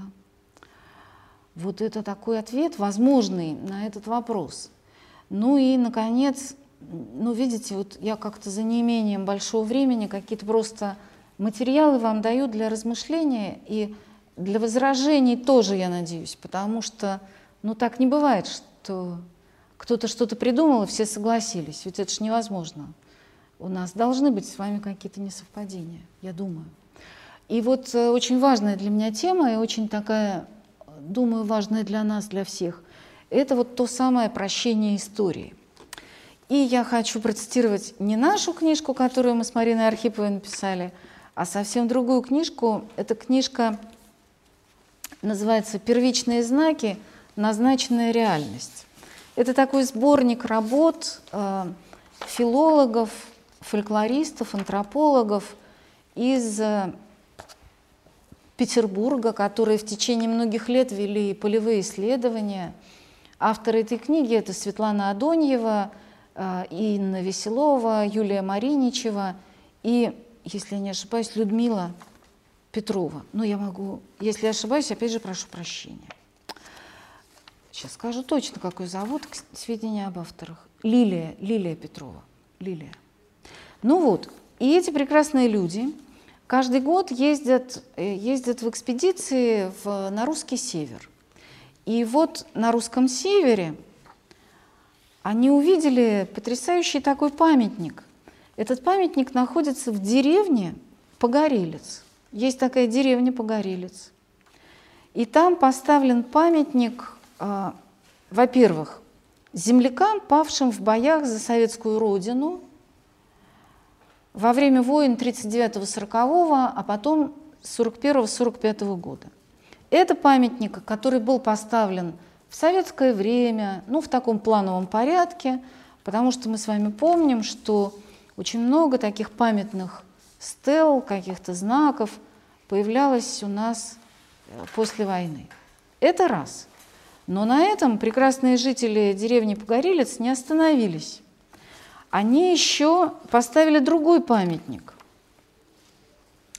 Вот это такой ответ возможный на этот вопрос. Ну и, наконец, ну, видите, вот я как-то за неимением большого времени какие-то просто Материалы вам дают для размышления и для возражений тоже, я надеюсь, потому что ну так не бывает, что кто-то что-то придумал, и все согласились. Ведь это же невозможно. У нас должны быть с вами какие-то несовпадения, я думаю. И вот э, очень важная для меня тема, и очень такая, думаю, важная для нас, для всех, это вот то самое прощение истории. И я хочу процитировать не нашу книжку, которую мы с Мариной Архиповой написали, а совсем другую книжку. Эта книжка называется «Первичные знаки. Назначенная реальность». Это такой сборник работ э, филологов, фольклористов, антропологов из э, Петербурга, которые в течение многих лет вели полевые исследования. Авторы этой книги – это Светлана Адоньева, э, Инна Веселова, Юлия Мариничева и если я не ошибаюсь, Людмила Петрова. Но я могу, если ошибаюсь, опять же прошу прощения. Сейчас скажу точно, какой зовут, сведения об авторах. Лилия, Лилия Петрова. Лилия. Ну вот, и эти прекрасные люди каждый год ездят, э, ездят в экспедиции в, на русский север. И вот на русском севере они увидели потрясающий такой памятник этот памятник находится в деревне Погорелец. Есть такая деревня Погорелец. И там поставлен памятник, э, во-первых, землякам, павшим в боях за советскую родину во время войн 39-40, а потом 41-45 года. Это памятник, который был поставлен в советское время, ну, в таком плановом порядке, потому что мы с вами помним, что очень много таких памятных стел, каких-то знаков появлялось у нас э, после войны. Это раз. Но на этом прекрасные жители деревни Погорелец не остановились. Они еще поставили другой памятник.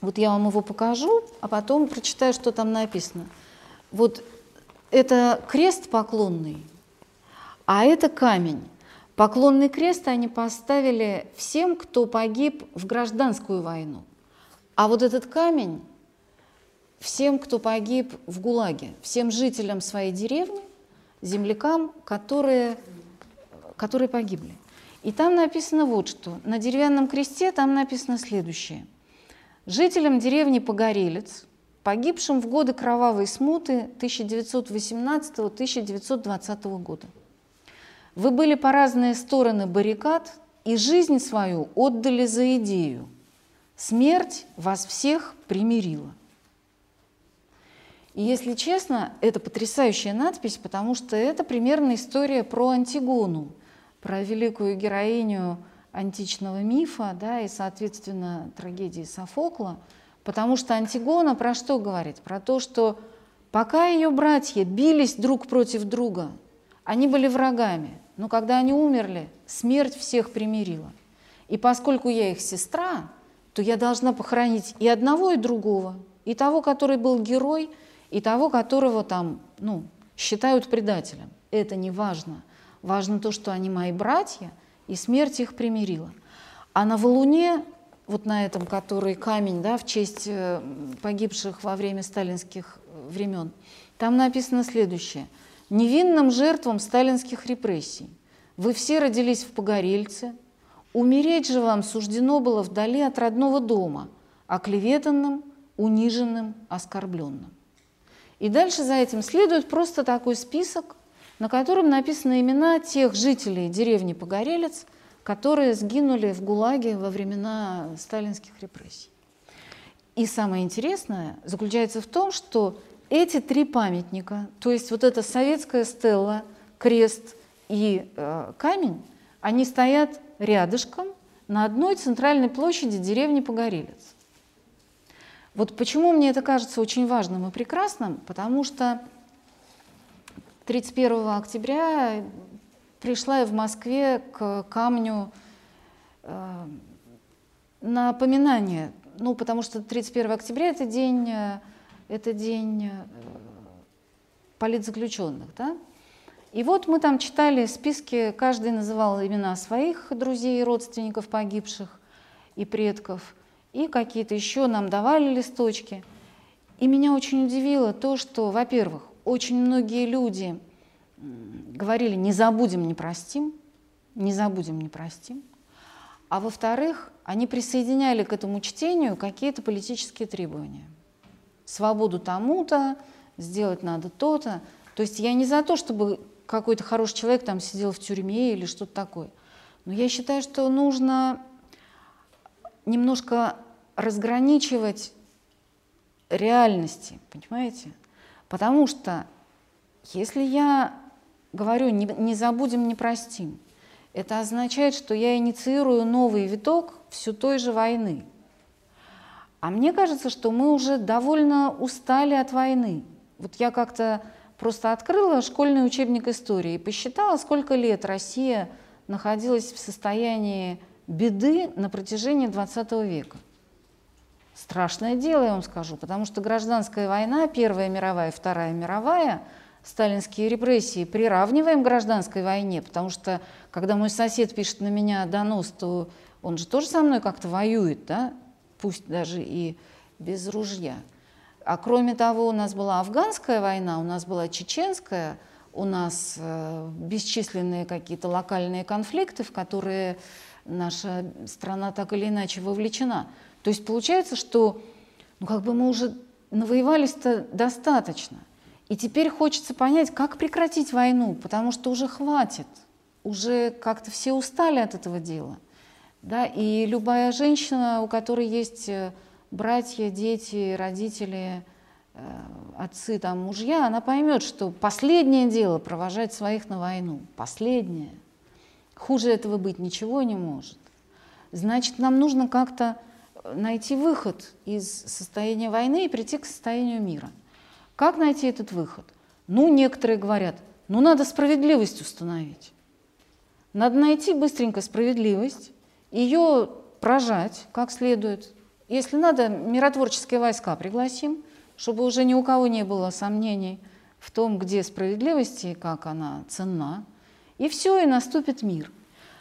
Вот я вам его покажу, а потом прочитаю, что там написано. вот это крест поклонный, а это камень. Поклонный крест они поставили всем, кто погиб в гражданскую войну. А вот этот камень всем, кто погиб в ГУЛАГе, всем жителям своей деревни, землякам, которые, которые погибли. И там написано вот что. На деревянном кресте там написано следующее. Жителям деревни Погорелец, погибшим в годы кровавой смуты 1918-1920 года. Вы были по разные стороны баррикад и жизнь свою отдали за идею. Смерть вас всех примирила. И если честно, это потрясающая надпись, потому что это примерно история про Антигону, про великую героиню античного мифа да, и, соответственно, трагедии Софокла, потому что Антигона про что говорит? Про то, что пока ее братья бились друг против друга, они были врагами, но когда они умерли, смерть всех примирила. И поскольку я их сестра, то я должна похоронить и одного, и другого, и того, который был герой, и того, которого там, ну, считают предателем. Это не важно. Важно то, что они мои братья, и смерть их примирила. А на валуне, вот на этом, который камень, да, в честь э, погибших во время сталинских э, времен, там написано следующее. «Невинным жертвам сталинских репрессий вы все родились в Погорельце, умереть же вам суждено было вдали от родного дома, оклеветанным, униженным, оскорбленным». И дальше за этим следует просто такой список на котором написаны имена тех жителей деревни Погорелец, которые сгинули в ГУЛАГе во времена сталинских репрессий. И самое интересное заключается в том, что эти три памятника, то есть вот эта советская стела, крест и э, камень, они стоят рядышком на одной центральной площади деревни Погорелец. Вот почему мне это кажется очень важным и прекрасным, потому что 31 октября пришла я в Москве к камню э, напоминание, ну, потому что 31 октября это день, э, это день э, политзаключенных, да? И вот мы там читали списки, каждый называл имена своих друзей и родственников погибших и предков, и какие-то еще нам давали листочки. И меня очень удивило то, что, во-первых, очень многие люди говорили, не забудем, не простим, не забудем, не простим. А во-вторых, они присоединяли к этому чтению какие-то политические требования. Свободу тому-то, сделать надо то-то. То есть я не за то, чтобы какой-то хороший человек там сидел в тюрьме или что-то такое. Но я считаю, что нужно немножко разграничивать реальности, понимаете? Потому что если я говорю, не, не забудем, не простим, это означает, что я инициирую новый виток все той же войны. А мне кажется, что мы уже довольно устали от войны. Вот я как-то просто открыла школьный учебник истории и посчитала, сколько лет Россия находилась в состоянии беды на протяжении 20 века. Страшное дело, я вам скажу, потому что гражданская война, Первая мировая, Вторая мировая – сталинские репрессии приравниваем к гражданской войне, потому что когда мой сосед пишет на меня донос, то он же тоже со мной как-то воюет, да? пусть даже и без ружья. А кроме того, у нас была афганская война, у нас была чеченская, у нас э, бесчисленные какие-то локальные конфликты, в которые наша страна так или иначе вовлечена. То есть получается, что ну, как бы мы уже навоевались-то достаточно. И теперь хочется понять, как прекратить войну, потому что уже хватит, уже как-то все устали от этого дела. Да? И любая женщина, у которой есть э, братья, дети, родители, э, отцы, там, мужья, она поймет, что последнее дело провожать своих на войну. Последнее. Хуже этого быть ничего не может. Значит, нам нужно как-то найти выход из состояния войны и прийти к состоянию мира. Как найти этот выход? Ну, некоторые говорят, ну, надо справедливость установить. Надо найти быстренько справедливость, ее прожать как следует. Если надо, миротворческие войска пригласим, чтобы уже ни у кого не было сомнений в том, где справедливость и как она ценна, и все, и наступит мир.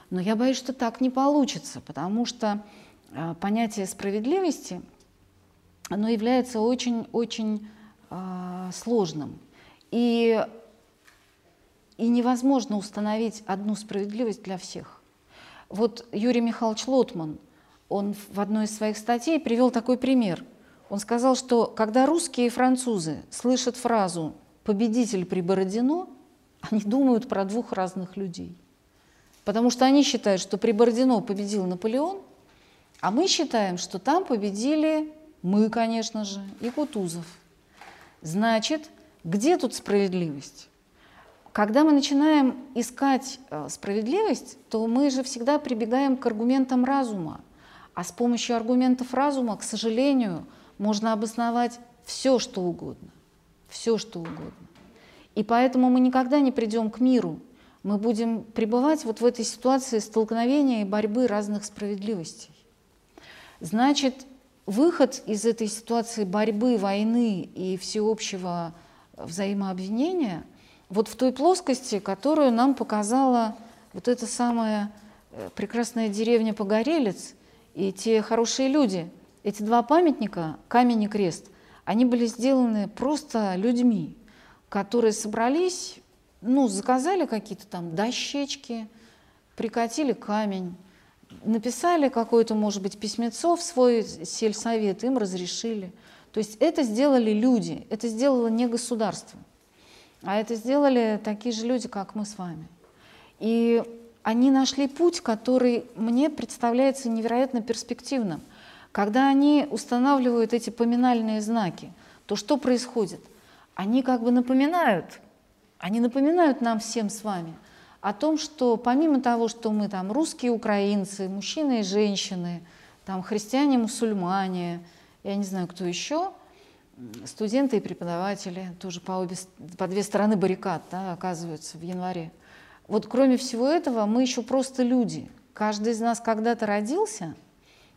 Но я боюсь, что так не получится, потому что понятие справедливости, оно является очень-очень э, сложным. И, и невозможно установить одну справедливость для всех. Вот Юрий Михайлович Лотман, он в одной из своих статей привел такой пример. Он сказал, что когда русские и французы слышат фразу «победитель при Бородино», они думают про двух разных людей. Потому что они считают, что при Бородино победил Наполеон, а мы считаем, что там победили мы, конечно же, и Кутузов. Значит, где тут справедливость? Когда мы начинаем искать э, справедливость, то мы же всегда прибегаем к аргументам разума. А с помощью аргументов разума, к сожалению, можно обосновать все, что угодно. Все, что угодно. И поэтому мы никогда не придем к миру. Мы будем пребывать вот в этой ситуации столкновения и борьбы разных справедливостей. Значит, выход из этой ситуации борьбы, войны и всеобщего взаимообвинения вот в той плоскости, которую нам показала вот эта самая э, прекрасная деревня Погорелец и те хорошие люди. Эти два памятника, камень и крест, они были сделаны просто людьми, которые собрались, ну, заказали какие-то там дощечки, прикатили камень, написали какое-то, может быть, письмецо в свой сельсовет, им разрешили. То есть это сделали люди, это сделало не государство, а это сделали такие же люди, как мы с вами. И они нашли путь, который мне представляется невероятно перспективным. Когда они устанавливают эти поминальные знаки, то что происходит? Они как бы напоминают, они напоминают нам всем с вами – о том, что помимо того, что мы там русские, украинцы, мужчины и женщины, там христиане, мусульмане, я не знаю, кто еще, студенты и преподаватели, тоже по, обе, по две стороны баррикад, да, оказываются в январе. Вот кроме всего этого, мы еще просто люди. Каждый из нас когда-то родился,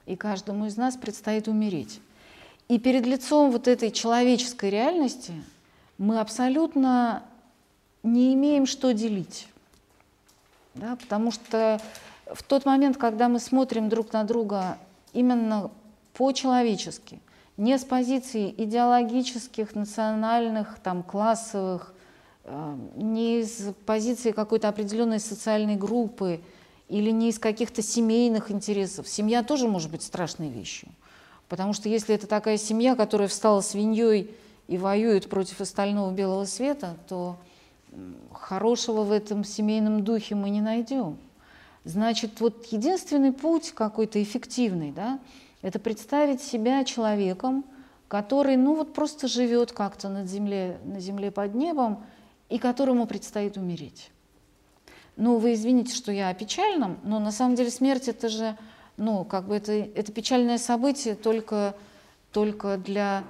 и каждому из нас предстоит умереть. И перед лицом вот этой человеческой реальности мы абсолютно не имеем что делить. Да, потому что в тот момент, когда мы смотрим друг на друга именно по-человечески, не с позиции идеологических, национальных, там, классовых, э, не из позиции какой-то определенной социальной группы или не из каких-то семейных интересов. Семья тоже может быть страшной вещью. Потому что если это такая семья, которая встала свиньей и воюет против остального белого света, то хорошего в этом семейном духе мы не найдем. Значит, вот единственный путь какой-то эффективный, да, это представить себя человеком, который, ну вот просто живет как-то на земле, на земле под небом, и которому предстоит умереть. Ну, вы извините, что я о печальном, но на самом деле смерть это же, ну, как бы это, это печальное событие только, только для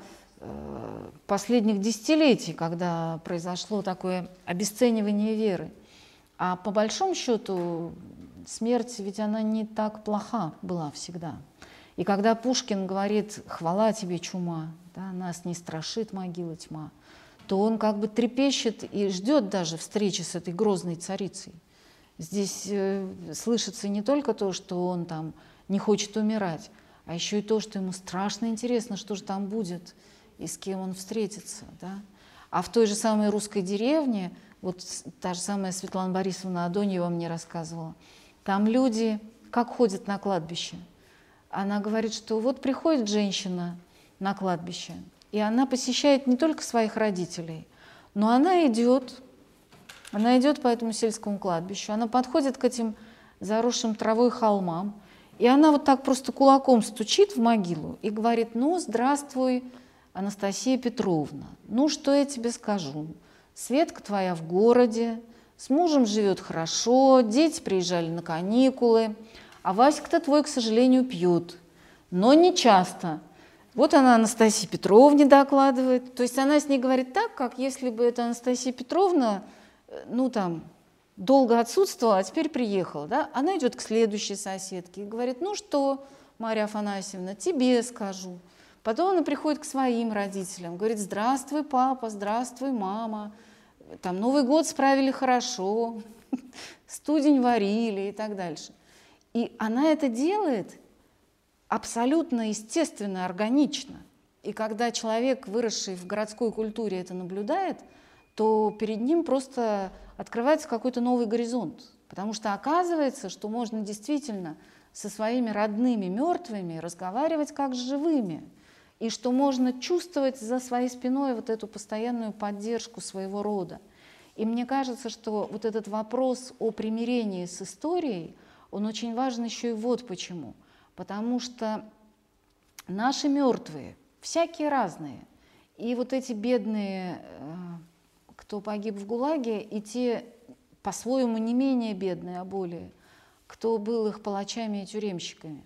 последних десятилетий, когда произошло такое обесценивание веры. А по большому счету смерть ведь она не так плоха была всегда. И когда Пушкин говорит «хвала тебе, чума», да, нас не страшит могила тьма, то он как бы трепещет и ждет даже встречи с этой грозной царицей. Здесь э, слышится не только то, что он там не хочет умирать, а еще и то, что ему страшно интересно, что же там будет – и с кем он встретится. Да? А в той же самой русской деревне, вот та же самая Светлана Борисовна Адоньева мне рассказывала, там люди как ходят на кладбище. Она говорит, что вот приходит женщина на кладбище, и она посещает не только своих родителей, но она идет, она идет по этому сельскому кладбищу, она подходит к этим заросшим травой холмам, и она вот так просто кулаком стучит в могилу и говорит, ну, здравствуй, Анастасия Петровна, ну что я тебе скажу? Светка твоя в городе, с мужем живет хорошо, дети приезжали на каникулы, а Васька-то твой, к сожалению, пьет, но не часто. Вот она Анастасии Петровне докладывает, то есть она с ней говорит так, как если бы это Анастасия Петровна, э, ну там, долго отсутствовала, а теперь приехала, да? Она идет к следующей соседке и говорит, ну что, Марья Афанасьевна, тебе скажу – Потом она приходит к своим родителям, говорит, здравствуй, папа, здравствуй, мама, там Новый год справили хорошо, студень варили и так дальше. И она это делает абсолютно естественно, органично. И когда человек, выросший в городской культуре, это наблюдает, то перед ним просто открывается какой-то новый горизонт. Потому что оказывается, что можно действительно со своими родными мертвыми разговаривать как с живыми. И что можно чувствовать за своей спиной вот эту постоянную поддержку своего рода. И мне кажется, что вот этот вопрос о примирении с историей, он очень важен еще и вот почему. Потому что наши мертвые, всякие разные, и вот эти бедные, э, кто погиб в ГУЛАГе, и те по-своему не менее бедные, а более, кто был их палачами и тюремщиками,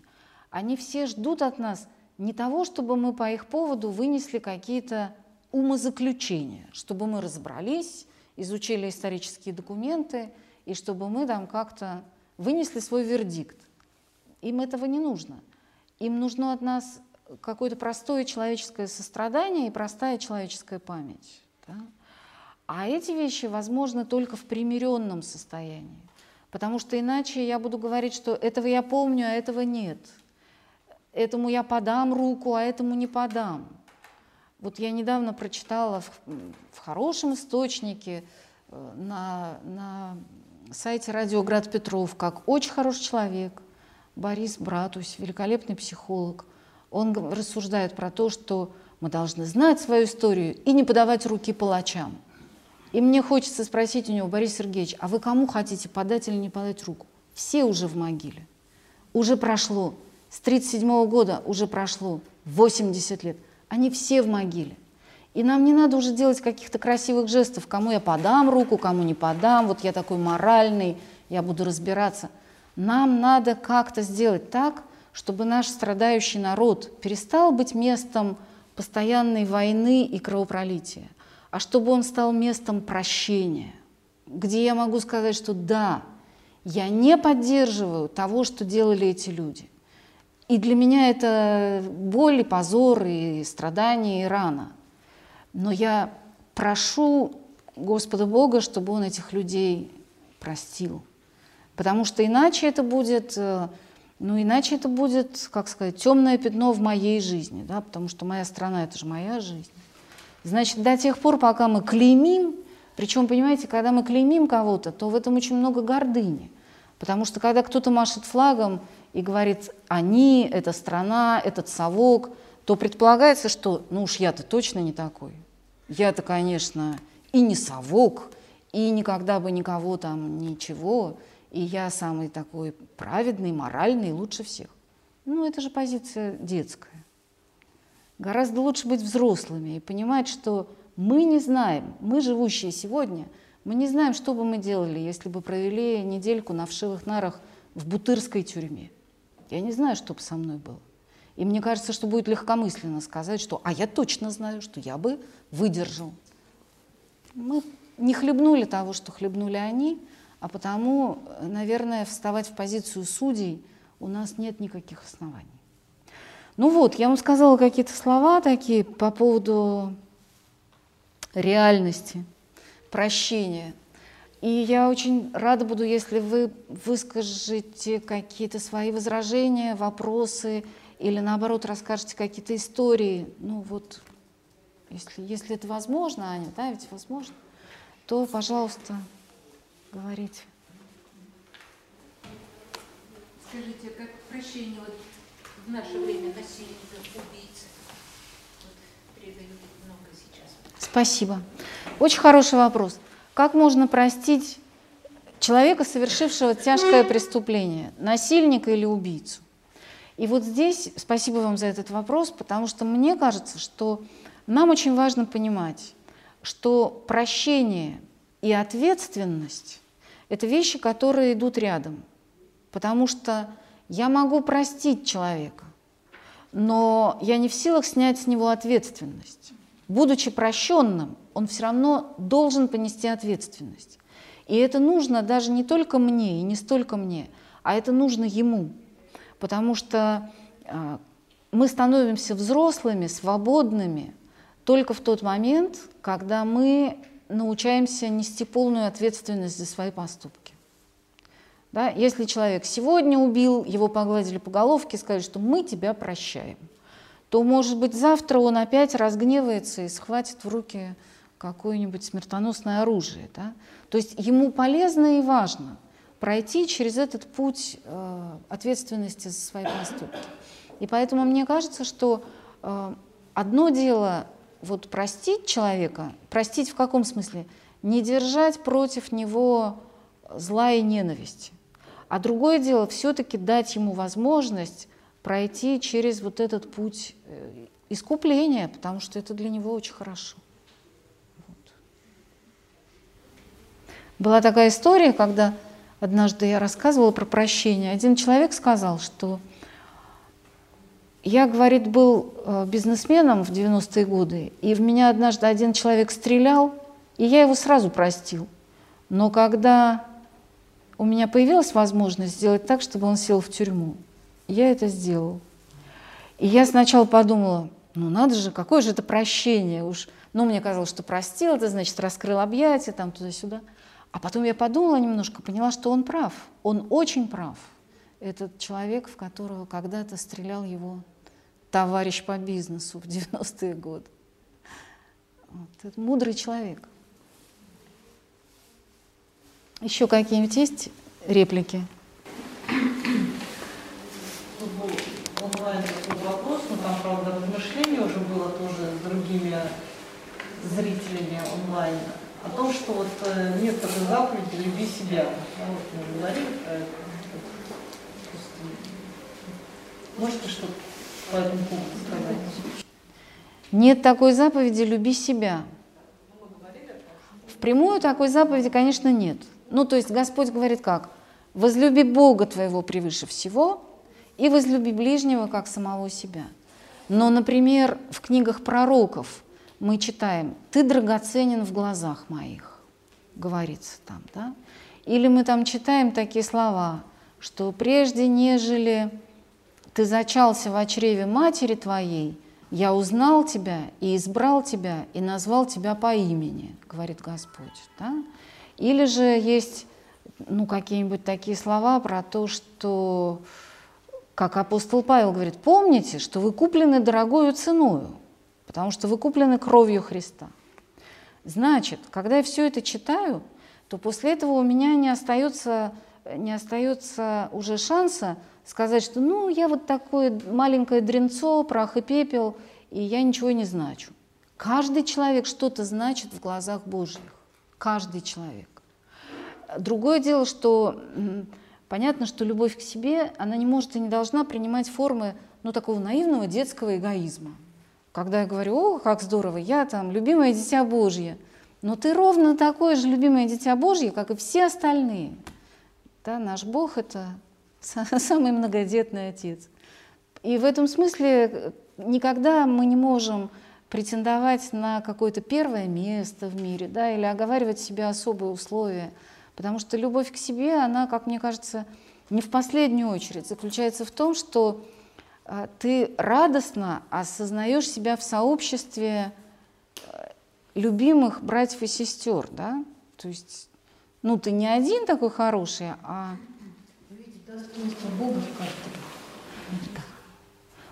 они все ждут от нас не того, чтобы мы по их поводу вынесли какие-то умозаключения, чтобы мы разобрались, изучили исторические документы, и чтобы мы там как-то вынесли свой вердикт. Им этого не нужно. Им нужно от нас какое-то простое человеческое сострадание и простая человеческая память. Да? А эти вещи возможны только в примиренном состоянии. Потому что иначе я буду говорить, что этого я помню, а этого нет. Этому я подам руку, а этому не подам. Вот я недавно прочитала в, в хорошем источнике э, на, на сайте Радио Град Петров, как очень хороший человек, Борис Братусь, великолепный психолог, он рассуждает про то, что мы должны знать свою историю и не подавать руки палачам. И мне хочется спросить у него, Борис Сергеевич, а вы кому хотите подать или не подать руку? Все уже в могиле. Уже прошло. С 1937 года уже прошло 80 лет. Они все в могиле. И нам не надо уже делать каких-то красивых жестов, кому я подам руку, кому не подам, вот я такой моральный, я буду разбираться. Нам надо как-то сделать так, чтобы наш страдающий народ перестал быть местом постоянной войны и кровопролития, а чтобы он стал местом прощения, где я могу сказать, что да, я не поддерживаю того, что делали эти люди. И для меня это боль, и позор, и страдания, и рана. Но я прошу Господа Бога, чтобы Он этих людей простил. Потому что иначе это будет, э, ну иначе это будет, как сказать, темное пятно в моей жизни, да, потому что моя страна это же моя жизнь. Значит, до тех пор, пока мы клеймим, причем, понимаете, когда мы клеймим кого-то, то в этом очень много гордыни. Потому что когда кто-то машет флагом и говорит «они», «эта страна», «этот совок», то предполагается, что ну уж я-то точно не такой. Я-то, конечно, и не совок, и никогда бы никого там ничего, и я самый такой праведный, моральный, лучше всех. Ну, это же позиция детская. Гораздо лучше быть взрослыми и понимать, что мы не знаем, мы, живущие сегодня, мы не знаем, что бы мы делали, если бы провели недельку на вшивых нарах в Бутырской тюрьме. Я не знаю, что бы со мной было. И мне кажется, что будет легкомысленно сказать, что «а я точно знаю, что я бы выдержал». Мы не хлебнули того, что хлебнули они, а потому, наверное, вставать в позицию судей у нас нет никаких оснований. Ну вот, я вам сказала какие-то слова такие по поводу реальности, прощения. И я очень рада буду, если вы выскажете какие-то свои возражения, вопросы или наоборот расскажете какие-то истории. Ну вот, если, если это возможно, Аня, да, ведь возможно, то, пожалуйста, говорите. Скажите, как прощение вот в наше время насильников, убийц. Вот, много сейчас. Спасибо. Очень хороший вопрос. Как можно простить человека, совершившего тяжкое преступление, насильника или убийцу? И вот здесь спасибо вам за этот вопрос, потому что мне кажется, что нам очень важно понимать, что прощение и ответственность – это вещи, которые идут рядом. Потому что я могу простить человека, но я не в силах снять с него ответственность. Будучи прощенным, он все равно должен понести ответственность. И это нужно даже не только мне и не столько мне, а это нужно ему. Потому что а, мы становимся взрослыми, свободными только в тот момент, когда мы научаемся нести полную ответственность за свои поступки. Да? Если человек сегодня убил, его погладили по головке, сказали, что мы тебя прощаем, то, может быть, завтра он опять разгневается и схватит в руки какое-нибудь смертоносное оружие. Да? То есть ему полезно и важно пройти через этот путь э, ответственности за свои поступки. И поэтому мне кажется, что э, одно дело вот простить человека, простить в каком смысле? Не держать против него зла и ненависти. А другое дело все-таки дать ему возможность пройти через вот этот путь э, искупления, потому что это для него очень хорошо. Была такая история, когда однажды я рассказывала про прощение. Один человек сказал, что я, говорит, был э, бизнесменом в 90-е годы, и в меня однажды один человек стрелял, и я его сразу простил. Но когда у меня появилась возможность сделать так, чтобы он сел в тюрьму, я это сделал. И я сначала подумала, ну надо же, какое же это прощение уж. Ну, мне казалось, что простил, это значит раскрыл объятия, там туда-сюда. А потом я подумала немножко, поняла, что он прав. Он очень прав. Этот человек, в которого когда-то стрелял его товарищ по бизнесу в 90-е годы. Вот, это мудрый человек. Еще какие-нибудь есть реплики? онлайн такой вопрос, но там, правда, размышление уже было тоже с другими зрителями онлайн о том, что вот э, нет такой заповеди «люби себя». Вот мы говорили про это. Можете что-то по этому поводу сказать? Нет такой заповеди «люби себя». Впрямую такой заповеди, конечно, нет. Ну, то есть Господь говорит как? «Возлюби Бога твоего превыше всего и возлюби ближнего, как самого себя». Но, например, в книгах пророков мы читаем «Ты драгоценен в глазах моих», говорится там, да? Или мы там читаем такие слова, что прежде нежели ты зачался в чреве матери твоей, я узнал тебя и избрал тебя и назвал тебя по имени, говорит Господь. Да? Или же есть ну, какие-нибудь такие слова про то, что, как апостол Павел говорит, помните, что вы куплены дорогою ценою, потому что вы куплены кровью Христа. Значит, когда я все это читаю, то после этого у меня не остается, не остается уже шанса сказать, что ну я вот такое маленькое дренцо, прах и пепел, и я ничего не значу. Каждый человек что-то значит в глазах Божьих. Каждый человек. Другое дело, что понятно, что любовь к себе, она не может и не должна принимать формы ну, такого наивного детского эгоизма. Когда я говорю, о, как здорово, я там любимое дитя Божье, но ты ровно такое же любимое дитя Божье, как и все остальные. Да, наш Бог — это самый многодетный отец. И в этом смысле никогда мы не можем претендовать на какое-то первое место в мире, да, или оговаривать себе особые условия, потому что любовь к себе, она, как мне кажется, не в последнюю очередь заключается в том, что ты радостно осознаешь себя в сообществе э, любимых братьев и сестер, да, то есть, ну, ты не один такой хороший, а Бога в каждом.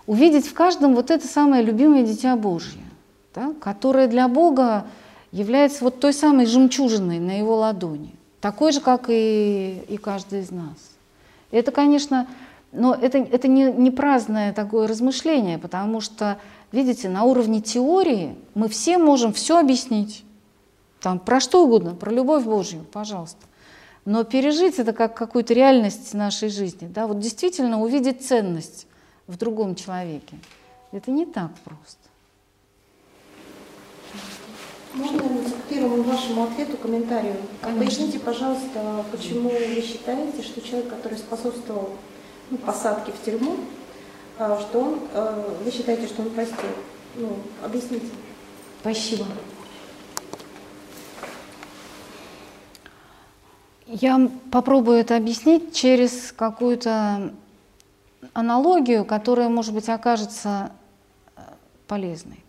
Увидеть в каждом вот это самое любимое дитя Божье, да, которое для Бога является вот той самой жемчужиной на его ладони, такой же, как и, и каждый из нас. Это, конечно, но это, это не, не праздное такое размышление, потому что, видите, на уровне теории мы все можем все объяснить. Там, про что угодно, про любовь Божью, пожалуйста. Но пережить это как какую-то реальность нашей жизни, да, вот действительно увидеть ценность в другом человеке, это не так просто. Можно к первому вашему ответу комментарию? Конечно. Поясните, пожалуйста, почему вы считаете, что человек, который способствовал ну, посадке в тюрьму, а, что он, а, вы считаете, что он простил? Ну, объясните. Спасибо. Я попробую это объяснить через какую-то аналогию, которая, может быть, окажется э, полезной.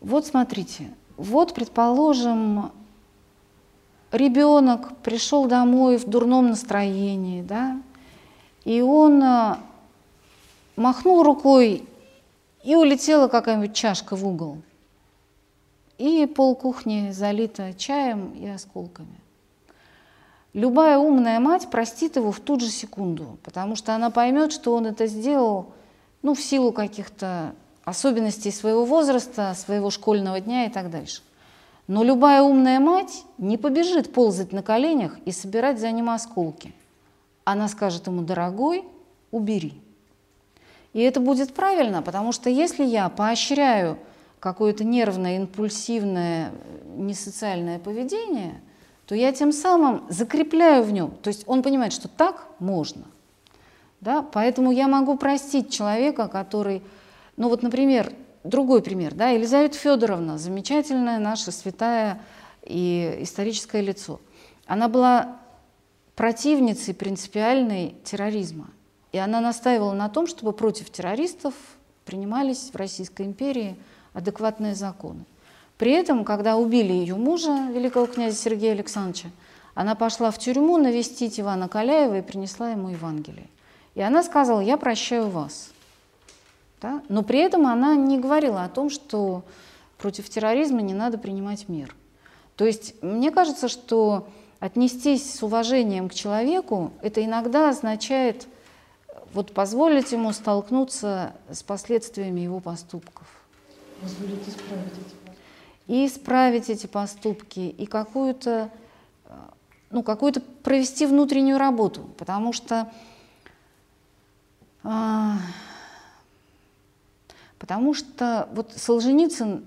Вот смотрите, вот, предположим, ребенок пришел домой в дурном настроении, да, и он э, махнул рукой, и улетела какая-нибудь чашка в угол. И пол кухни залита чаем и осколками. Любая умная мать простит его в ту же секунду, потому что она поймет, что он это сделал ну, в силу каких-то особенностей своего возраста, своего школьного дня и так дальше. Но любая умная мать не побежит ползать на коленях и собирать за ним осколки. Она скажет ему, дорогой, убери. И это будет правильно, потому что если я поощряю какое-то нервное, импульсивное, несоциальное поведение, то я тем самым закрепляю в нем. То есть он понимает, что так можно. Да? Поэтому я могу простить человека, который, ну вот, например, другой пример, да, Елизавета Федоровна, замечательная наша святая и историческое лицо. Она была противницей принципиальной терроризма. И она настаивала на том, чтобы против террористов принимались в Российской империи адекватные законы. При этом, когда убили ее мужа, великого князя Сергея Александровича, она пошла в тюрьму навестить Ивана Каляева и принесла ему Евангелие. И она сказала, я прощаю вас. Да? Но при этом она не говорила о том, что против терроризма не надо принимать мер. То есть мне кажется, что отнестись с уважением к человеку, это иногда означает вот позволить ему столкнуться с последствиями его поступков. Позволить исправить эти И исправить эти поступки, и какую-то ну, какую-то провести внутреннюю работу, потому что, а, потому что вот Солженицын,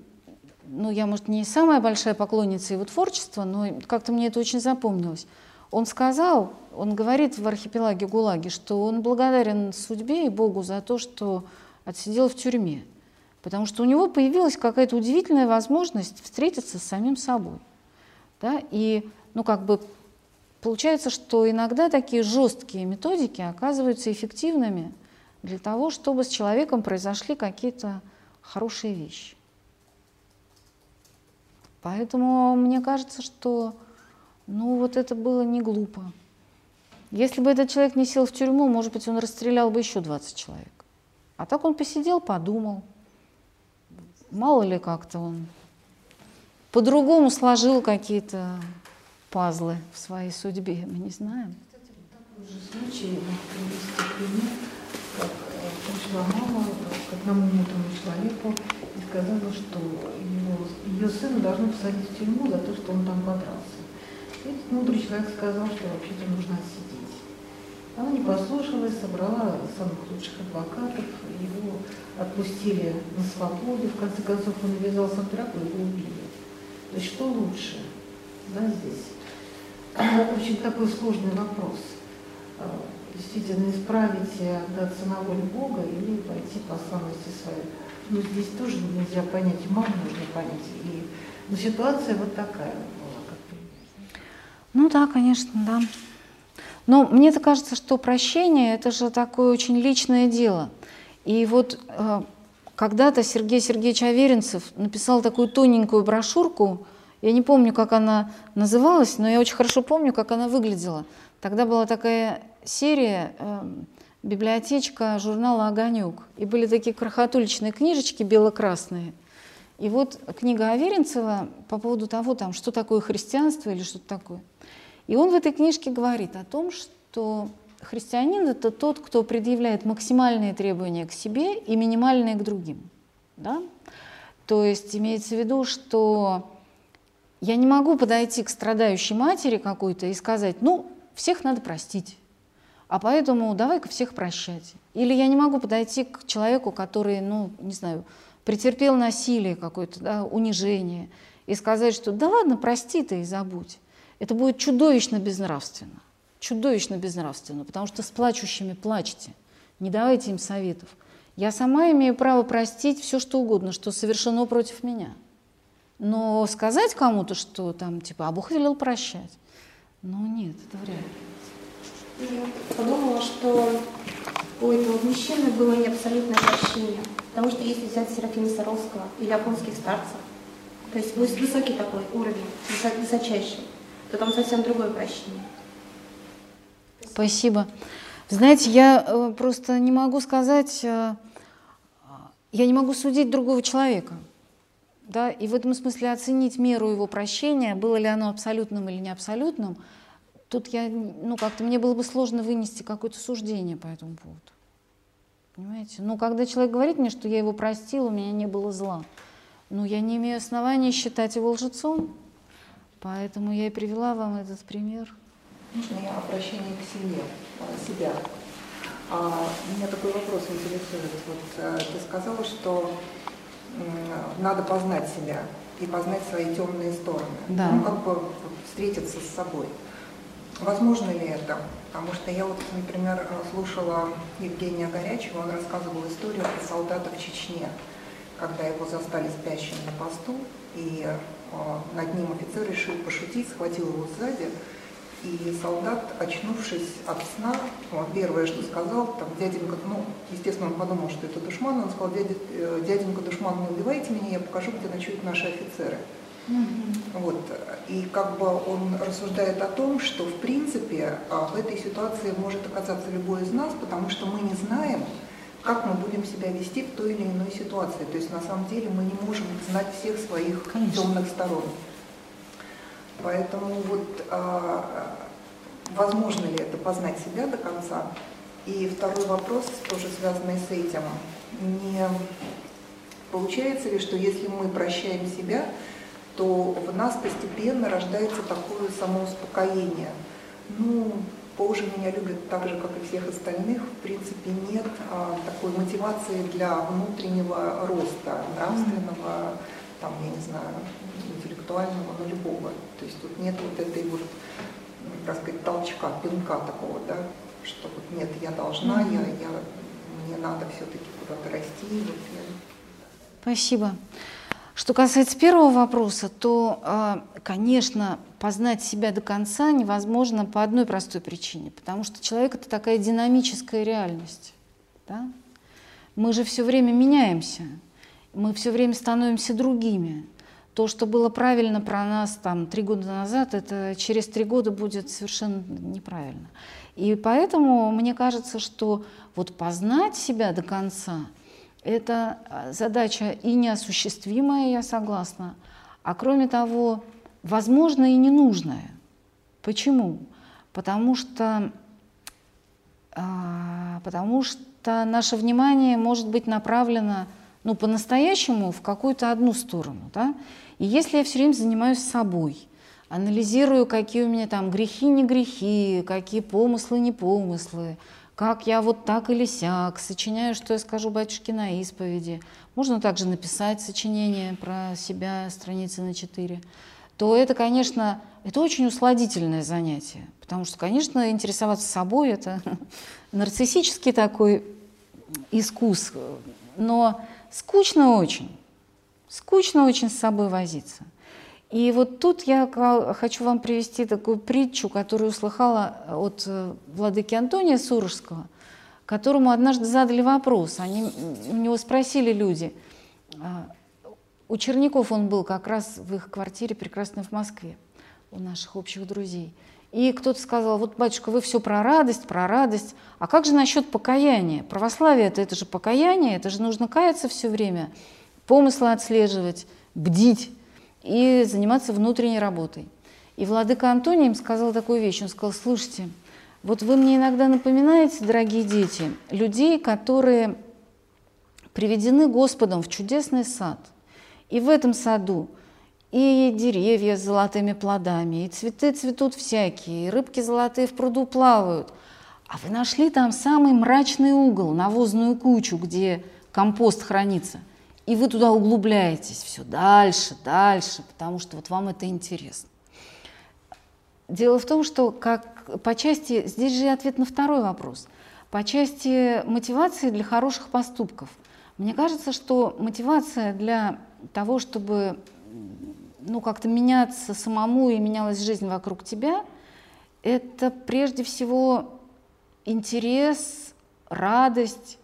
ну, я, может, не самая большая поклонница его творчества, но как-то мне это очень запомнилось. Он сказал, он говорит в архипелаге ГУЛАГе, что он благодарен судьбе и Богу за то, что отсидел в тюрьме, потому что у него появилась какая-то удивительная возможность встретиться с самим собой. Да? И ну, как бы получается, что иногда такие жесткие методики оказываются эффективными для того, чтобы с человеком произошли какие-то хорошие вещи. Поэтому мне кажется, что ну вот это было не глупо. Если бы этот человек не сел в тюрьму, может быть, он расстрелял бы еще 20 человек. А так он посидел, подумал. Мало ли как-то он по-другому сложил какие-то пазлы в своей судьбе, мы не знаем. Кстати, такой же случай, э, пришла мама к одному мудрому человеку и сказала, что его, ее сына должны посадить в тюрьму за то, что он там подрался. И этот мудрый человек сказал, что вообще-то нужно отсидеть. Она не послушалась, собрала самых лучших адвокатов, его отпустили на свободу, в конце концов он навязался в драку, его убили. То есть что лучше да, здесь? Очень такой сложный вопрос. Действительно, исправить и отдаться на волю Бога или пойти по слабости своей. Ну, здесь тоже нельзя понять, ума нужно понять. И, но ситуация вот такая была, как. Ну да, конечно, да. Но мне -то кажется, что прощение – это же такое очень личное дело. И вот э, когда-то Сергей Сергеевич Аверинцев написал такую тоненькую брошюрку, я не помню, как она называлась, но я очень хорошо помню, как она выглядела. Тогда была такая серия, э, библиотечка журнала «Огонек», и были такие крохотуличные книжечки бело-красные. И вот книга Аверинцева по поводу того, там, что такое христианство или что-то такое – и он в этой книжке говорит о том, что христианин – это тот, кто предъявляет максимальные требования к себе и минимальные к другим. Да? То есть имеется в виду, что я не могу подойти к страдающей матери какой-то и сказать, ну, всех надо простить, а поэтому давай-ка всех прощать. Или я не могу подойти к человеку, который, ну, не знаю, претерпел насилие какое-то, да, унижение, и сказать, что да ладно, прости ты и забудь. Это будет чудовищно безнравственно. Чудовищно безнравственно, потому что с плачущими плачьте. Не давайте им советов. Я сама имею право простить все, что угодно, что совершено против меня. Но сказать кому-то, что там, типа, а Бог велел прощать, ну нет, это вряд ли. Я подумала, что у этого мужчины было не абсолютное прощение. Потому что если взять Серафима Саровского или японских старцев, то есть высокий такой уровень, высочайший, то там совсем другое прощение. Спасибо. Знаете, я э, просто не могу сказать, э, я не могу судить другого человека. Да? И в этом смысле оценить меру его прощения, было ли оно абсолютным или не абсолютным, тут я, ну, как-то мне было бы сложно вынести какое-то суждение по этому поводу. Понимаете? Ну, когда человек говорит мне, что я его простил, у меня не было зла, ну, я не имею оснований считать его лжецом, поэтому я и привела вам этот пример. Можно я обращение к себе, себя? А, меня такой вопрос интересует. Вот э, ты сказала, что надо познать себя и познать свои темные стороны. Да. Ну, как бы встретиться с собой. Возможно ли это? Потому что я вот, например, слушала Евгения Горячего, он рассказывал историю про солдата в Чечне, когда его застали спящим на посту, и э, над ним офицер решил пошутить, схватил его сзади, и солдат, очнувшись от сна, он первое, что сказал, там, дяденька, ну, естественно, он подумал, что это душман, он сказал, Дядя, э, дяденька, душман, не убивайте меня, я покажу, где ночуют наши офицеры. Mm-hmm. Вот. И как бы он рассуждает о том, что в принципе а, в этой ситуации может оказаться любой из нас, потому что мы не знаем, как мы будем себя вести в той или иной ситуации. То есть на самом деле мы не можем знать всех своих Конечно. темных сторон. Поэтому вот а, возможно ли это познать себя до конца? И второй вопрос, тоже связанный с этим, не получается ли, что если мы прощаем себя, то в нас постепенно рождается такое самоуспокоение. Ну, Боже меня любит так же, как и всех остальных. В принципе, нет а, такой мотивации для внутреннего роста, нравственного, там, я не знаю, интеллектуального, но любого. То есть тут нет вот этой вот, так сказать, толчка, пинка такого, да, что вот нет, я должна, mm-hmm. я, я, мне надо все-таки куда-то расти. Вот я... Спасибо. Что касается первого вопроса, то, а, конечно, познать себя до конца невозможно по одной простой причине, потому что человек это такая динамическая реальность. Да? Мы же все время меняемся, мы все время становимся другими. То, что было правильно про нас там три года назад, это через три года будет совершенно неправильно. И поэтому мне кажется, что вот познать себя до конца – это а, задача и неосуществимая, я согласна, а кроме того, возможно и ненужная. Почему? Потому что, а, потому что наше внимание может быть направлено ну, по-настоящему в какую-то одну сторону. Да? И если я все время занимаюсь собой, анализирую, какие у меня там грехи, не грехи, какие помыслы, не помыслы, как я вот так или сяк, сочиняю, что я скажу батюшке на исповеди. Можно также написать сочинение про себя, страницы на четыре. То это, конечно, это очень усладительное занятие. Потому что, конечно, интересоваться собой – это нарциссический такой искус. Но скучно очень. Скучно очень с собой возиться. И вот тут я хочу вам привести такую притчу, которую услыхала от э, владыки Антония Сурожского, которому однажды задали вопрос. Они, у него спросили люди, а, у Черняков он был как раз в их квартире прекрасной в Москве, у наших общих друзей. И кто-то сказал, вот, батюшка, вы все про радость, про радость, а как же насчет покаяния? Православие это, это же покаяние, это же нужно каяться все время, помыслы отслеживать, бдить и заниматься внутренней работой. И владыка Антоний им сказал такую вещь. Он сказал, слушайте, вот вы мне иногда напоминаете, дорогие дети, людей, которые приведены Господом в чудесный сад. И в этом саду и деревья с золотыми плодами, и цветы цветут всякие, и рыбки золотые в пруду плавают. А вы нашли там самый мрачный угол, навозную кучу, где компост хранится – и вы туда углубляетесь все дальше, дальше, потому что вот вам это интересно. Дело в том, что как по части, здесь же ответ на второй вопрос, по части мотивации для хороших поступков. Мне кажется, что мотивация для того, чтобы ну, как-то меняться самому и менялась жизнь вокруг тебя, это прежде всего интерес радость,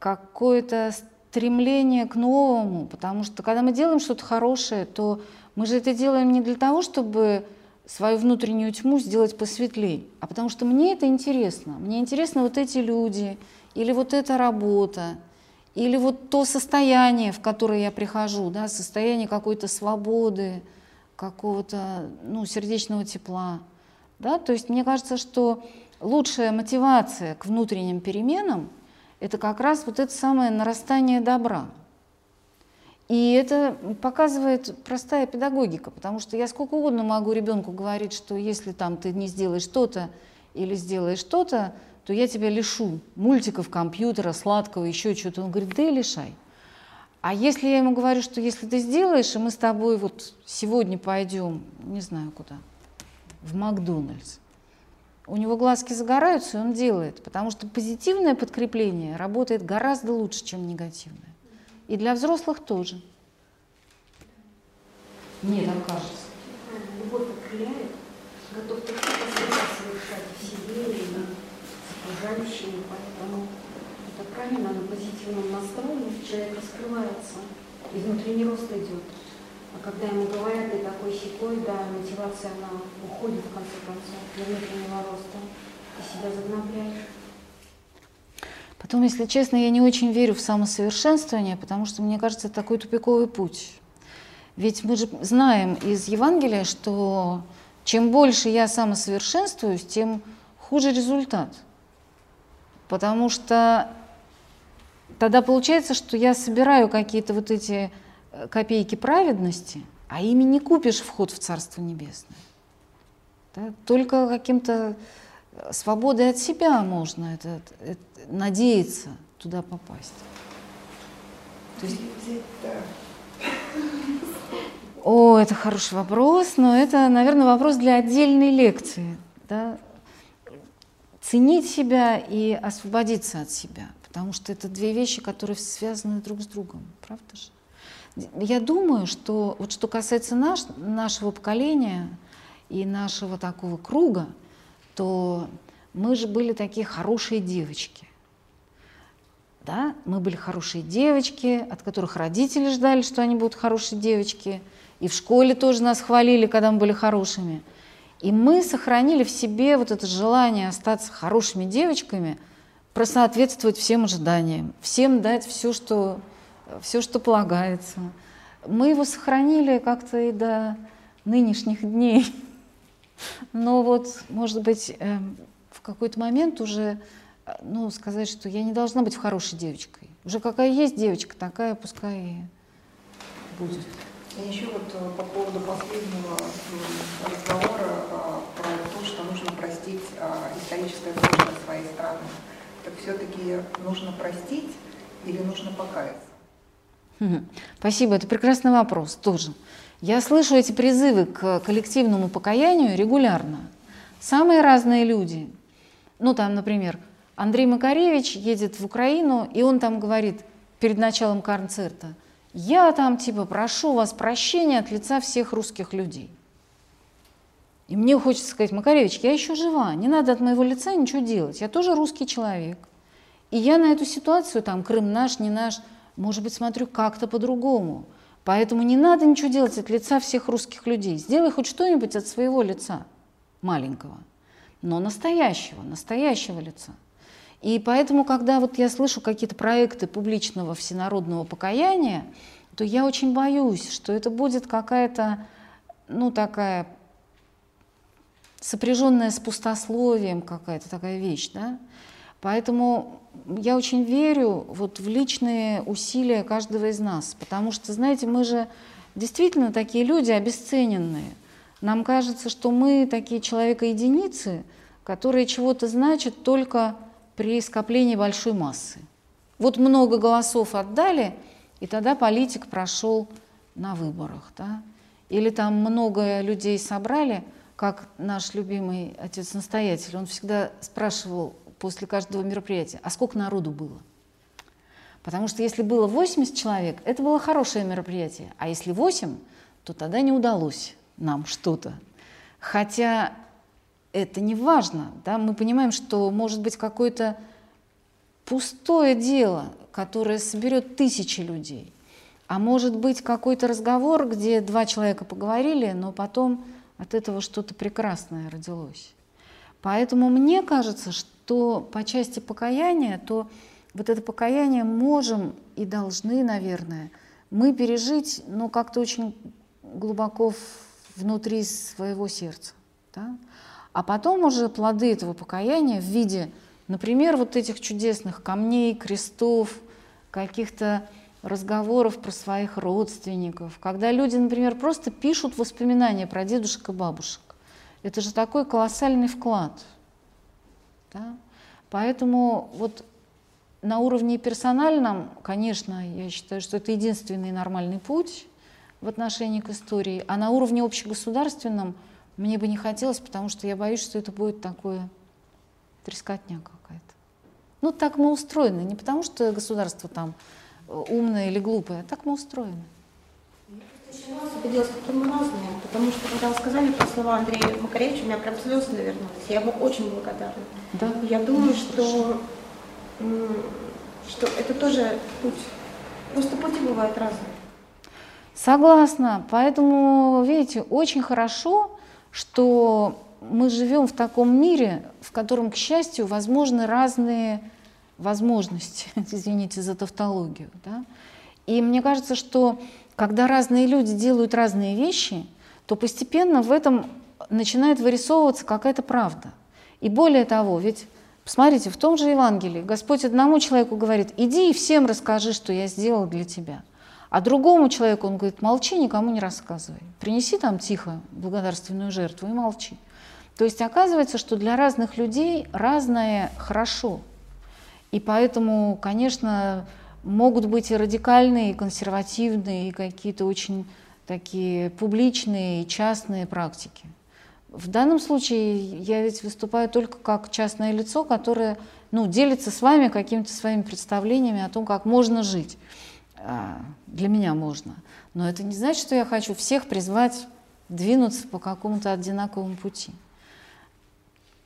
какое-то стремление к новому, потому что когда мы делаем что-то хорошее, то мы же это делаем не для того, чтобы свою внутреннюю тьму сделать посветлей, а потому что мне это интересно. Мне интересны вот эти люди, или вот эта работа, или вот то состояние, в которое я прихожу, да, состояние какой-то свободы, какого-то ну, сердечного тепла. Да? То есть мне кажется, что лучшая мотивация к внутренним переменам – это как раз вот это самое нарастание добра. И это показывает простая педагогика, потому что я сколько угодно могу ребенку говорить, что если там ты не сделаешь что-то или сделаешь что-то, то я тебя лишу мультиков, компьютера, сладкого, еще что-то. Он говорит, да и лишай. А если я ему говорю, что если ты сделаешь, и мы с тобой вот сегодня пойдем, не знаю куда, в Макдональдс, у него глазки загораются, и он делает, потому что позитивное подкрепление работает гораздо лучше, чем негативное. И для взрослых тоже. Мне так кажется. Любовь окрыляет, готов ты совершать в себе и окружающими, поэтому это правильно, на позитивном настрое человек раскрывается, и внутренний рост идет. А когда ему говорят, ты такой секой, да, мотивация, она уходит в конце концов для внутреннего роста, ты себя загнобляешь. Потом, если честно, я не очень верю в самосовершенствование, потому что, мне кажется, это такой тупиковый путь. Ведь мы же знаем из Евангелия, что чем больше я самосовершенствуюсь, тем хуже результат. Потому что тогда получается, что я собираю какие-то вот эти копейки праведности, а ими не купишь вход в Царство Небесное. Да? Только каким-то э, свободой от себя можно это, это, надеяться туда попасть. То есть... О, это хороший вопрос, но это, наверное, вопрос для отдельной лекции. Да? Ценить себя и освободиться от себя, потому что это две вещи, которые связаны друг с другом, правда же? Я думаю, что вот что касается наш, нашего поколения и нашего такого круга, то мы же были такие хорошие девочки. Да? Мы были хорошие девочки, от которых родители ждали, что они будут хорошие девочки. И в школе тоже нас хвалили, когда мы были хорошими. И мы сохранили в себе вот это желание остаться хорошими девочками, просоответствовать всем ожиданиям, всем дать все, что, все, что полагается. Мы его сохранили как-то и до нынешних дней. Но вот, может быть, эм, в какой-то момент уже ну, сказать, что я не должна быть хорошей девочкой. Уже какая есть девочка, такая пускай и будет. И еще вот э, по поводу последнего разговора а, про то, что нужно простить а, историческое прошлое своей страны. Так все-таки нужно простить или нужно покаяться? Спасибо, это прекрасный вопрос тоже. Я слышу эти призывы к коллективному покаянию регулярно. Самые разные люди. Ну, там, например, Андрей Макаревич едет в Украину, и он там говорит перед началом концерта, я там типа прошу вас прощения от лица всех русских людей. И мне хочется сказать, Макаревич, я еще жива, не надо от моего лица ничего делать, я тоже русский человек. И я на эту ситуацию, там, Крым наш, не наш, может быть, смотрю как-то по-другому. Поэтому не надо ничего делать от лица всех русских людей. Сделай хоть что-нибудь от своего лица, маленького, но настоящего, настоящего лица. И поэтому, когда вот я слышу какие-то проекты публичного всенародного покаяния, то я очень боюсь, что это будет какая-то, ну, такая сопряженная с пустословием какая-то такая вещь, да? Поэтому я очень верю вот в личные усилия каждого из нас, потому что, знаете, мы же действительно такие люди обесцененные. Нам кажется, что мы такие человека-единицы, которые чего-то значат только при скоплении большой массы. Вот много голосов отдали, и тогда политик прошел на выборах. Да? Или там много людей собрали, как наш любимый отец-настоятель, он всегда спрашивал после каждого мероприятия, а сколько народу было? Потому что если было 80 человек, это было хорошее мероприятие, а если 8, то тогда не удалось нам что-то. Хотя это не важно. Да? Мы понимаем, что может быть какой-то пустое дело, которое соберет тысячи людей. А может быть какой-то разговор, где два человека поговорили, но потом от этого что-то прекрасное родилось. Поэтому мне кажется, что по части покаяния, то вот это покаяние можем и должны, наверное, мы пережить, но как-то очень глубоко внутри своего сердца. Да? А потом уже плоды этого покаяния в виде, например, вот этих чудесных камней, крестов, каких-то разговоров про своих родственников, когда люди, например, просто пишут воспоминания про дедушек и бабушек. Это же такой колоссальный вклад. Да? Поэтому вот на уровне персональном, конечно, я считаю, что это единственный нормальный путь в отношении к истории, а на уровне общегосударственном мне бы не хотелось, потому что я боюсь, что это будет такое трескотня какая-то. Ну, так мы устроены, не потому что государство там умное или глупое, а так мы устроены. Я очень раз убедилась, каким мы разные, потому что когда вы сказали про слова Андрея Макаревича, у меня прям слезы навернулись. Я ему очень благодарна. Да? Я думаю, что, что это тоже путь. Просто пути бывают разные. Согласна. Поэтому, видите, очень хорошо, что мы живем в таком мире, в котором, к счастью, возможны разные возможности, извините за тавтологию. Да? И мне кажется, что когда разные люди делают разные вещи, то постепенно в этом начинает вырисовываться какая-то правда. И более того, ведь посмотрите, в том же Евангелии Господь одному человеку говорит, иди и всем расскажи, что я сделал для тебя. А другому человеку он говорит, молчи, никому не рассказывай. Принеси там тихо благодарственную жертву и молчи. То есть оказывается, что для разных людей разное хорошо. И поэтому, конечно, могут быть и радикальные, и консервативные, и какие-то очень такие публичные и частные практики. В данном случае я ведь выступаю только как частное лицо, которое ну, делится с вами какими-то своими представлениями о том, как можно жить. А, для меня можно. Но это не значит, что я хочу всех призвать двинуться по какому-то одинаковому пути.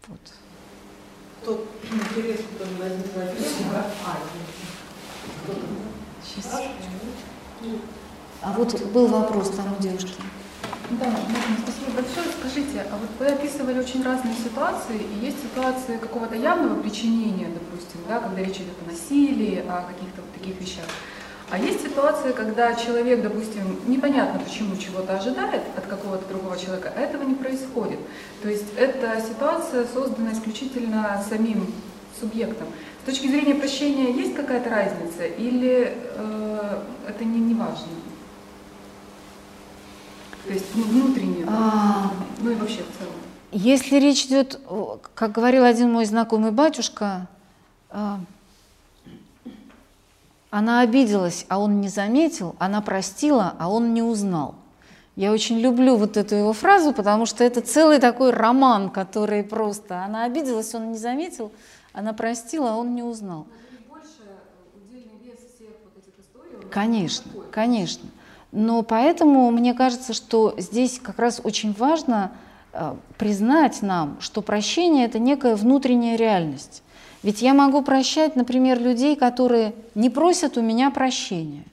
Вот. Тот интерес, который возник Сейчас. А вот был вопрос там у девушки. Да. Спасибо большое. Скажите, а вот вы описывали очень разные ситуации, и есть ситуации какого-то явного причинения, допустим, да, когда речь идет о насилии, о каких-то вот таких вещах. А есть ситуация, когда человек, допустим, непонятно почему чего-то ожидает от какого-то другого человека, а этого не происходит. То есть эта ситуация создана исключительно самим субъектом. С точки зрения прощения есть какая-то разница или э, это не, не важно? То есть ну, внутренне, а... ну и вообще в целом. Если речь идет, как говорил один мой знакомый батюшка, а, она обиделась, а он не заметил, она простила, а он не узнал. Я очень люблю вот эту его фразу, потому что это целый такой роман, который просто... Она обиделась, он не заметил, она простила, а он не узнал. Конечно, конечно. Но поэтому мне кажется, что здесь как раз очень важно э, признать нам, что прощение – это некая внутренняя реальность. Ведь я могу прощать, например, людей, которые не просят у меня прощения.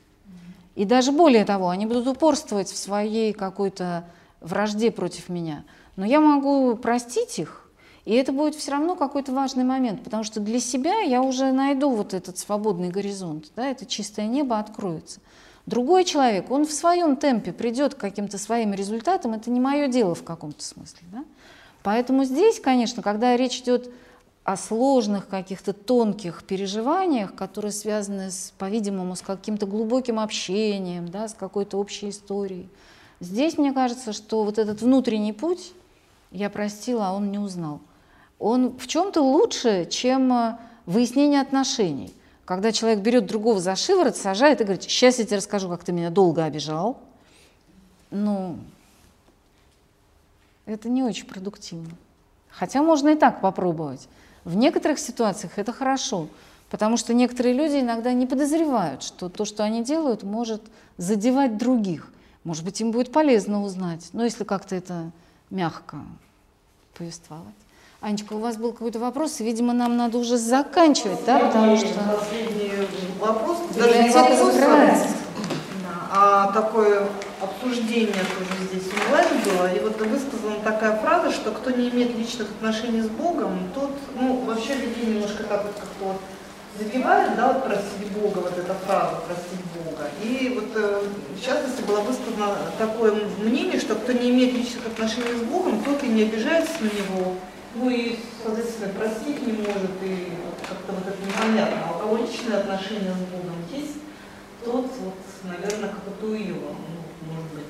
И даже более того, они будут упорствовать в своей какой-то вражде против меня. Но я могу простить их, и это будет все равно какой-то важный момент, потому что для себя я уже найду вот этот свободный горизонт, да, это чистое небо откроется. Другой человек, он в своем темпе придет к каким-то своим результатам, это не мое дело в каком-то смысле. Да? Поэтому здесь, конечно, когда речь идет о сложных каких-то тонких переживаниях, которые связаны, с, по-видимому, с каким-то глубоким общением, да, с какой-то общей историей. Здесь мне кажется, что вот этот внутренний путь я простила, а он не узнал. Он в чем-то лучше, чем э, выяснение отношений. Когда человек берет другого за шиворот, сажает и говорит, сейчас я тебе расскажу, как ты меня долго обижал. Ну, это не очень продуктивно. Хотя можно и так попробовать. В некоторых ситуациях это хорошо, потому что некоторые люди иногда не подозревают, что то, что они делают, может задевать других. Может быть, им будет полезно узнать, но если как-то это мягко повествовать. Анечка, у вас был какой-то вопрос, и, видимо, нам надо уже заканчивать, да, потому что... Последний вопрос, даже не вопрос, а такое обсуждение тоже здесь онлайн было, и вот высказана такая фраза, что кто не имеет личных отношений с Богом, тот, ну, вообще людей немножко так вот как-то вот задевает, да, вот простить Бога, вот эта фраза простить Бога. И вот э, в частности было высказано такое мнение, что кто не имеет личных отношений с Богом, тот и не обижается на него, ну и, соответственно, простить не может, и как-то вот это непонятно. А у кого личные отношения с Богом есть, тот, вот, наверное, как у Туила, ну, может быть.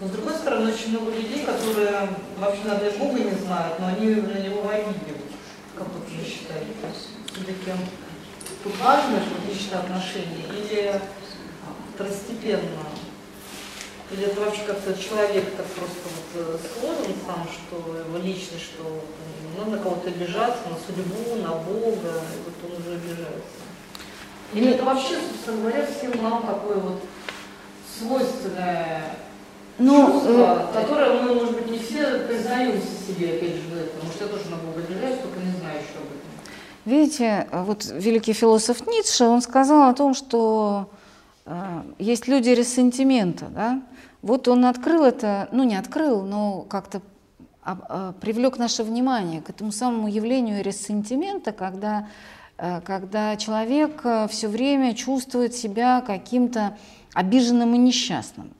Но с другой стороны, очень много людей, которые вообще, наверное, Бога не знают, но они на него обидели. Как вот вы считаете? Все-таки тут важно, что личные отношения, или второстепенно? Или это вообще как-то человек так просто вот сложен сам, что его личность, что ну, на кого-то обижаться, на судьбу, на Бога, и вот он уже обижается. Или это вообще, собственно говоря, всем нам такое вот свойственное ну, чувство, э, которое мы, может быть, не все признаемся себе, опять же, в этом. Потому что я тоже на Бога обижаюсь, только не знаю еще об этом. Видите, вот великий философ Ницше, он сказал о том, что э, есть люди ресентимента, да? Вот он открыл это, ну не открыл, но как-то привлек наше внимание к этому самому явлению ресентимента, когда Э, когда человек э, все время чувствует себя каким-то обиженным и несчастным.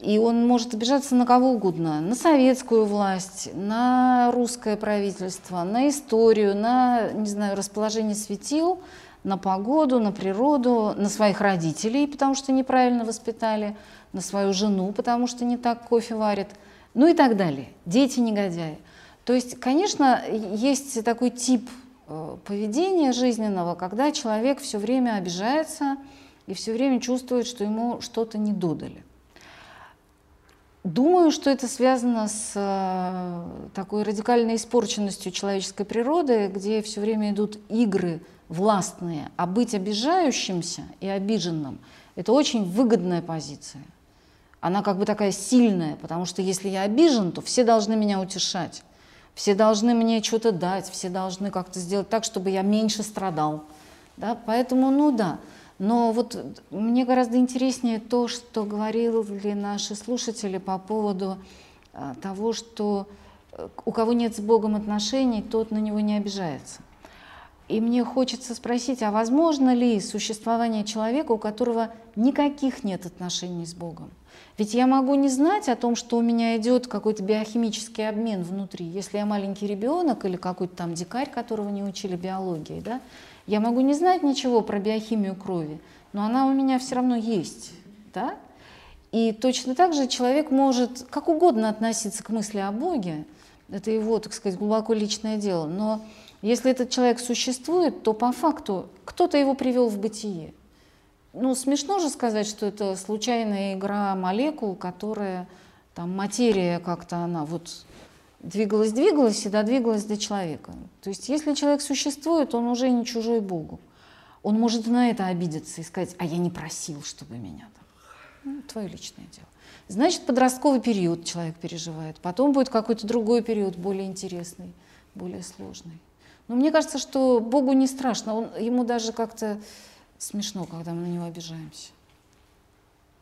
И он может обижаться на кого угодно, на советскую власть, на русское правительство, на историю, на, не знаю, расположение светил, на погоду, на природу, на своих родителей, потому что неправильно воспитали, на свою жену, потому что не так кофе варит, ну и так далее. Дети негодяи. То есть, конечно, есть такой тип Э, поведения жизненного, когда человек все время обижается и все время чувствует, что ему что-то не додали. Думаю, что это связано с э, такой радикальной испорченностью человеческой природы, где все время идут игры властные, а быть обижающимся и обиженным – это очень выгодная позиция. Она как бы такая сильная, потому что если я обижен, то все должны меня утешать. Все должны мне что-то дать, все должны как-то сделать так, чтобы я меньше страдал. Да? Поэтому, ну да. Но вот мне гораздо интереснее то, что говорили наши слушатели по поводу а, того, что э, у кого нет с Богом отношений, тот на него не обижается. И мне хочется спросить, а возможно ли существование человека, у которого никаких нет отношений с Богом? Ведь я могу не знать о том, что у меня идет какой-то биохимический обмен внутри. Если я маленький ребенок или какой-то там дикарь, которого не учили биологии, да, я могу не знать ничего про биохимию крови, но она у меня все равно есть. Да? И точно так же человек может как угодно относиться к мысли о Боге, это его, так сказать, глубоко личное дело, но если этот человек существует, то по факту кто-то его привел в бытие. Ну, смешно же сказать, что это случайная игра молекул, которая, там, материя как-то она вот двигалась-двигалась и додвигалась до человека. То есть если человек существует, он уже не чужой Богу. Он может на это обидеться и сказать, а я не просил, чтобы меня там. Ну, твое личное дело. Значит, подростковый период человек переживает. Потом будет какой-то другой период, более интересный, более сложный. Но мне кажется, что Богу не страшно. Он, ему даже как-то смешно, когда мы на него обижаемся.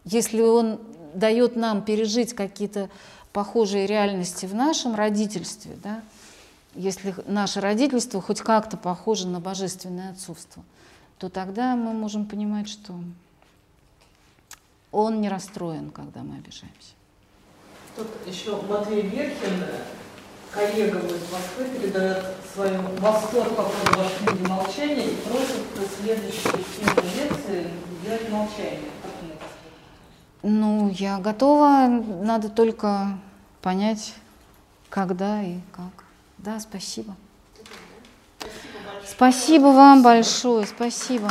Если он дает нам пережить какие-то похожие реальности в нашем родительстве, да, если наше родительство хоть как-то похоже на божественное отцовство, то тогда мы можем понимать, что он не расстроен, когда мы обижаемся. Тут еще Матвей Верхин коллега из Москвы передает свой восторг по поводу вашей книги «Молчание» и просит следующие книги лекции делать молчание. Ну, я готова, надо только понять, когда и как. Да, спасибо. Спасибо, спасибо вам большое, спасибо.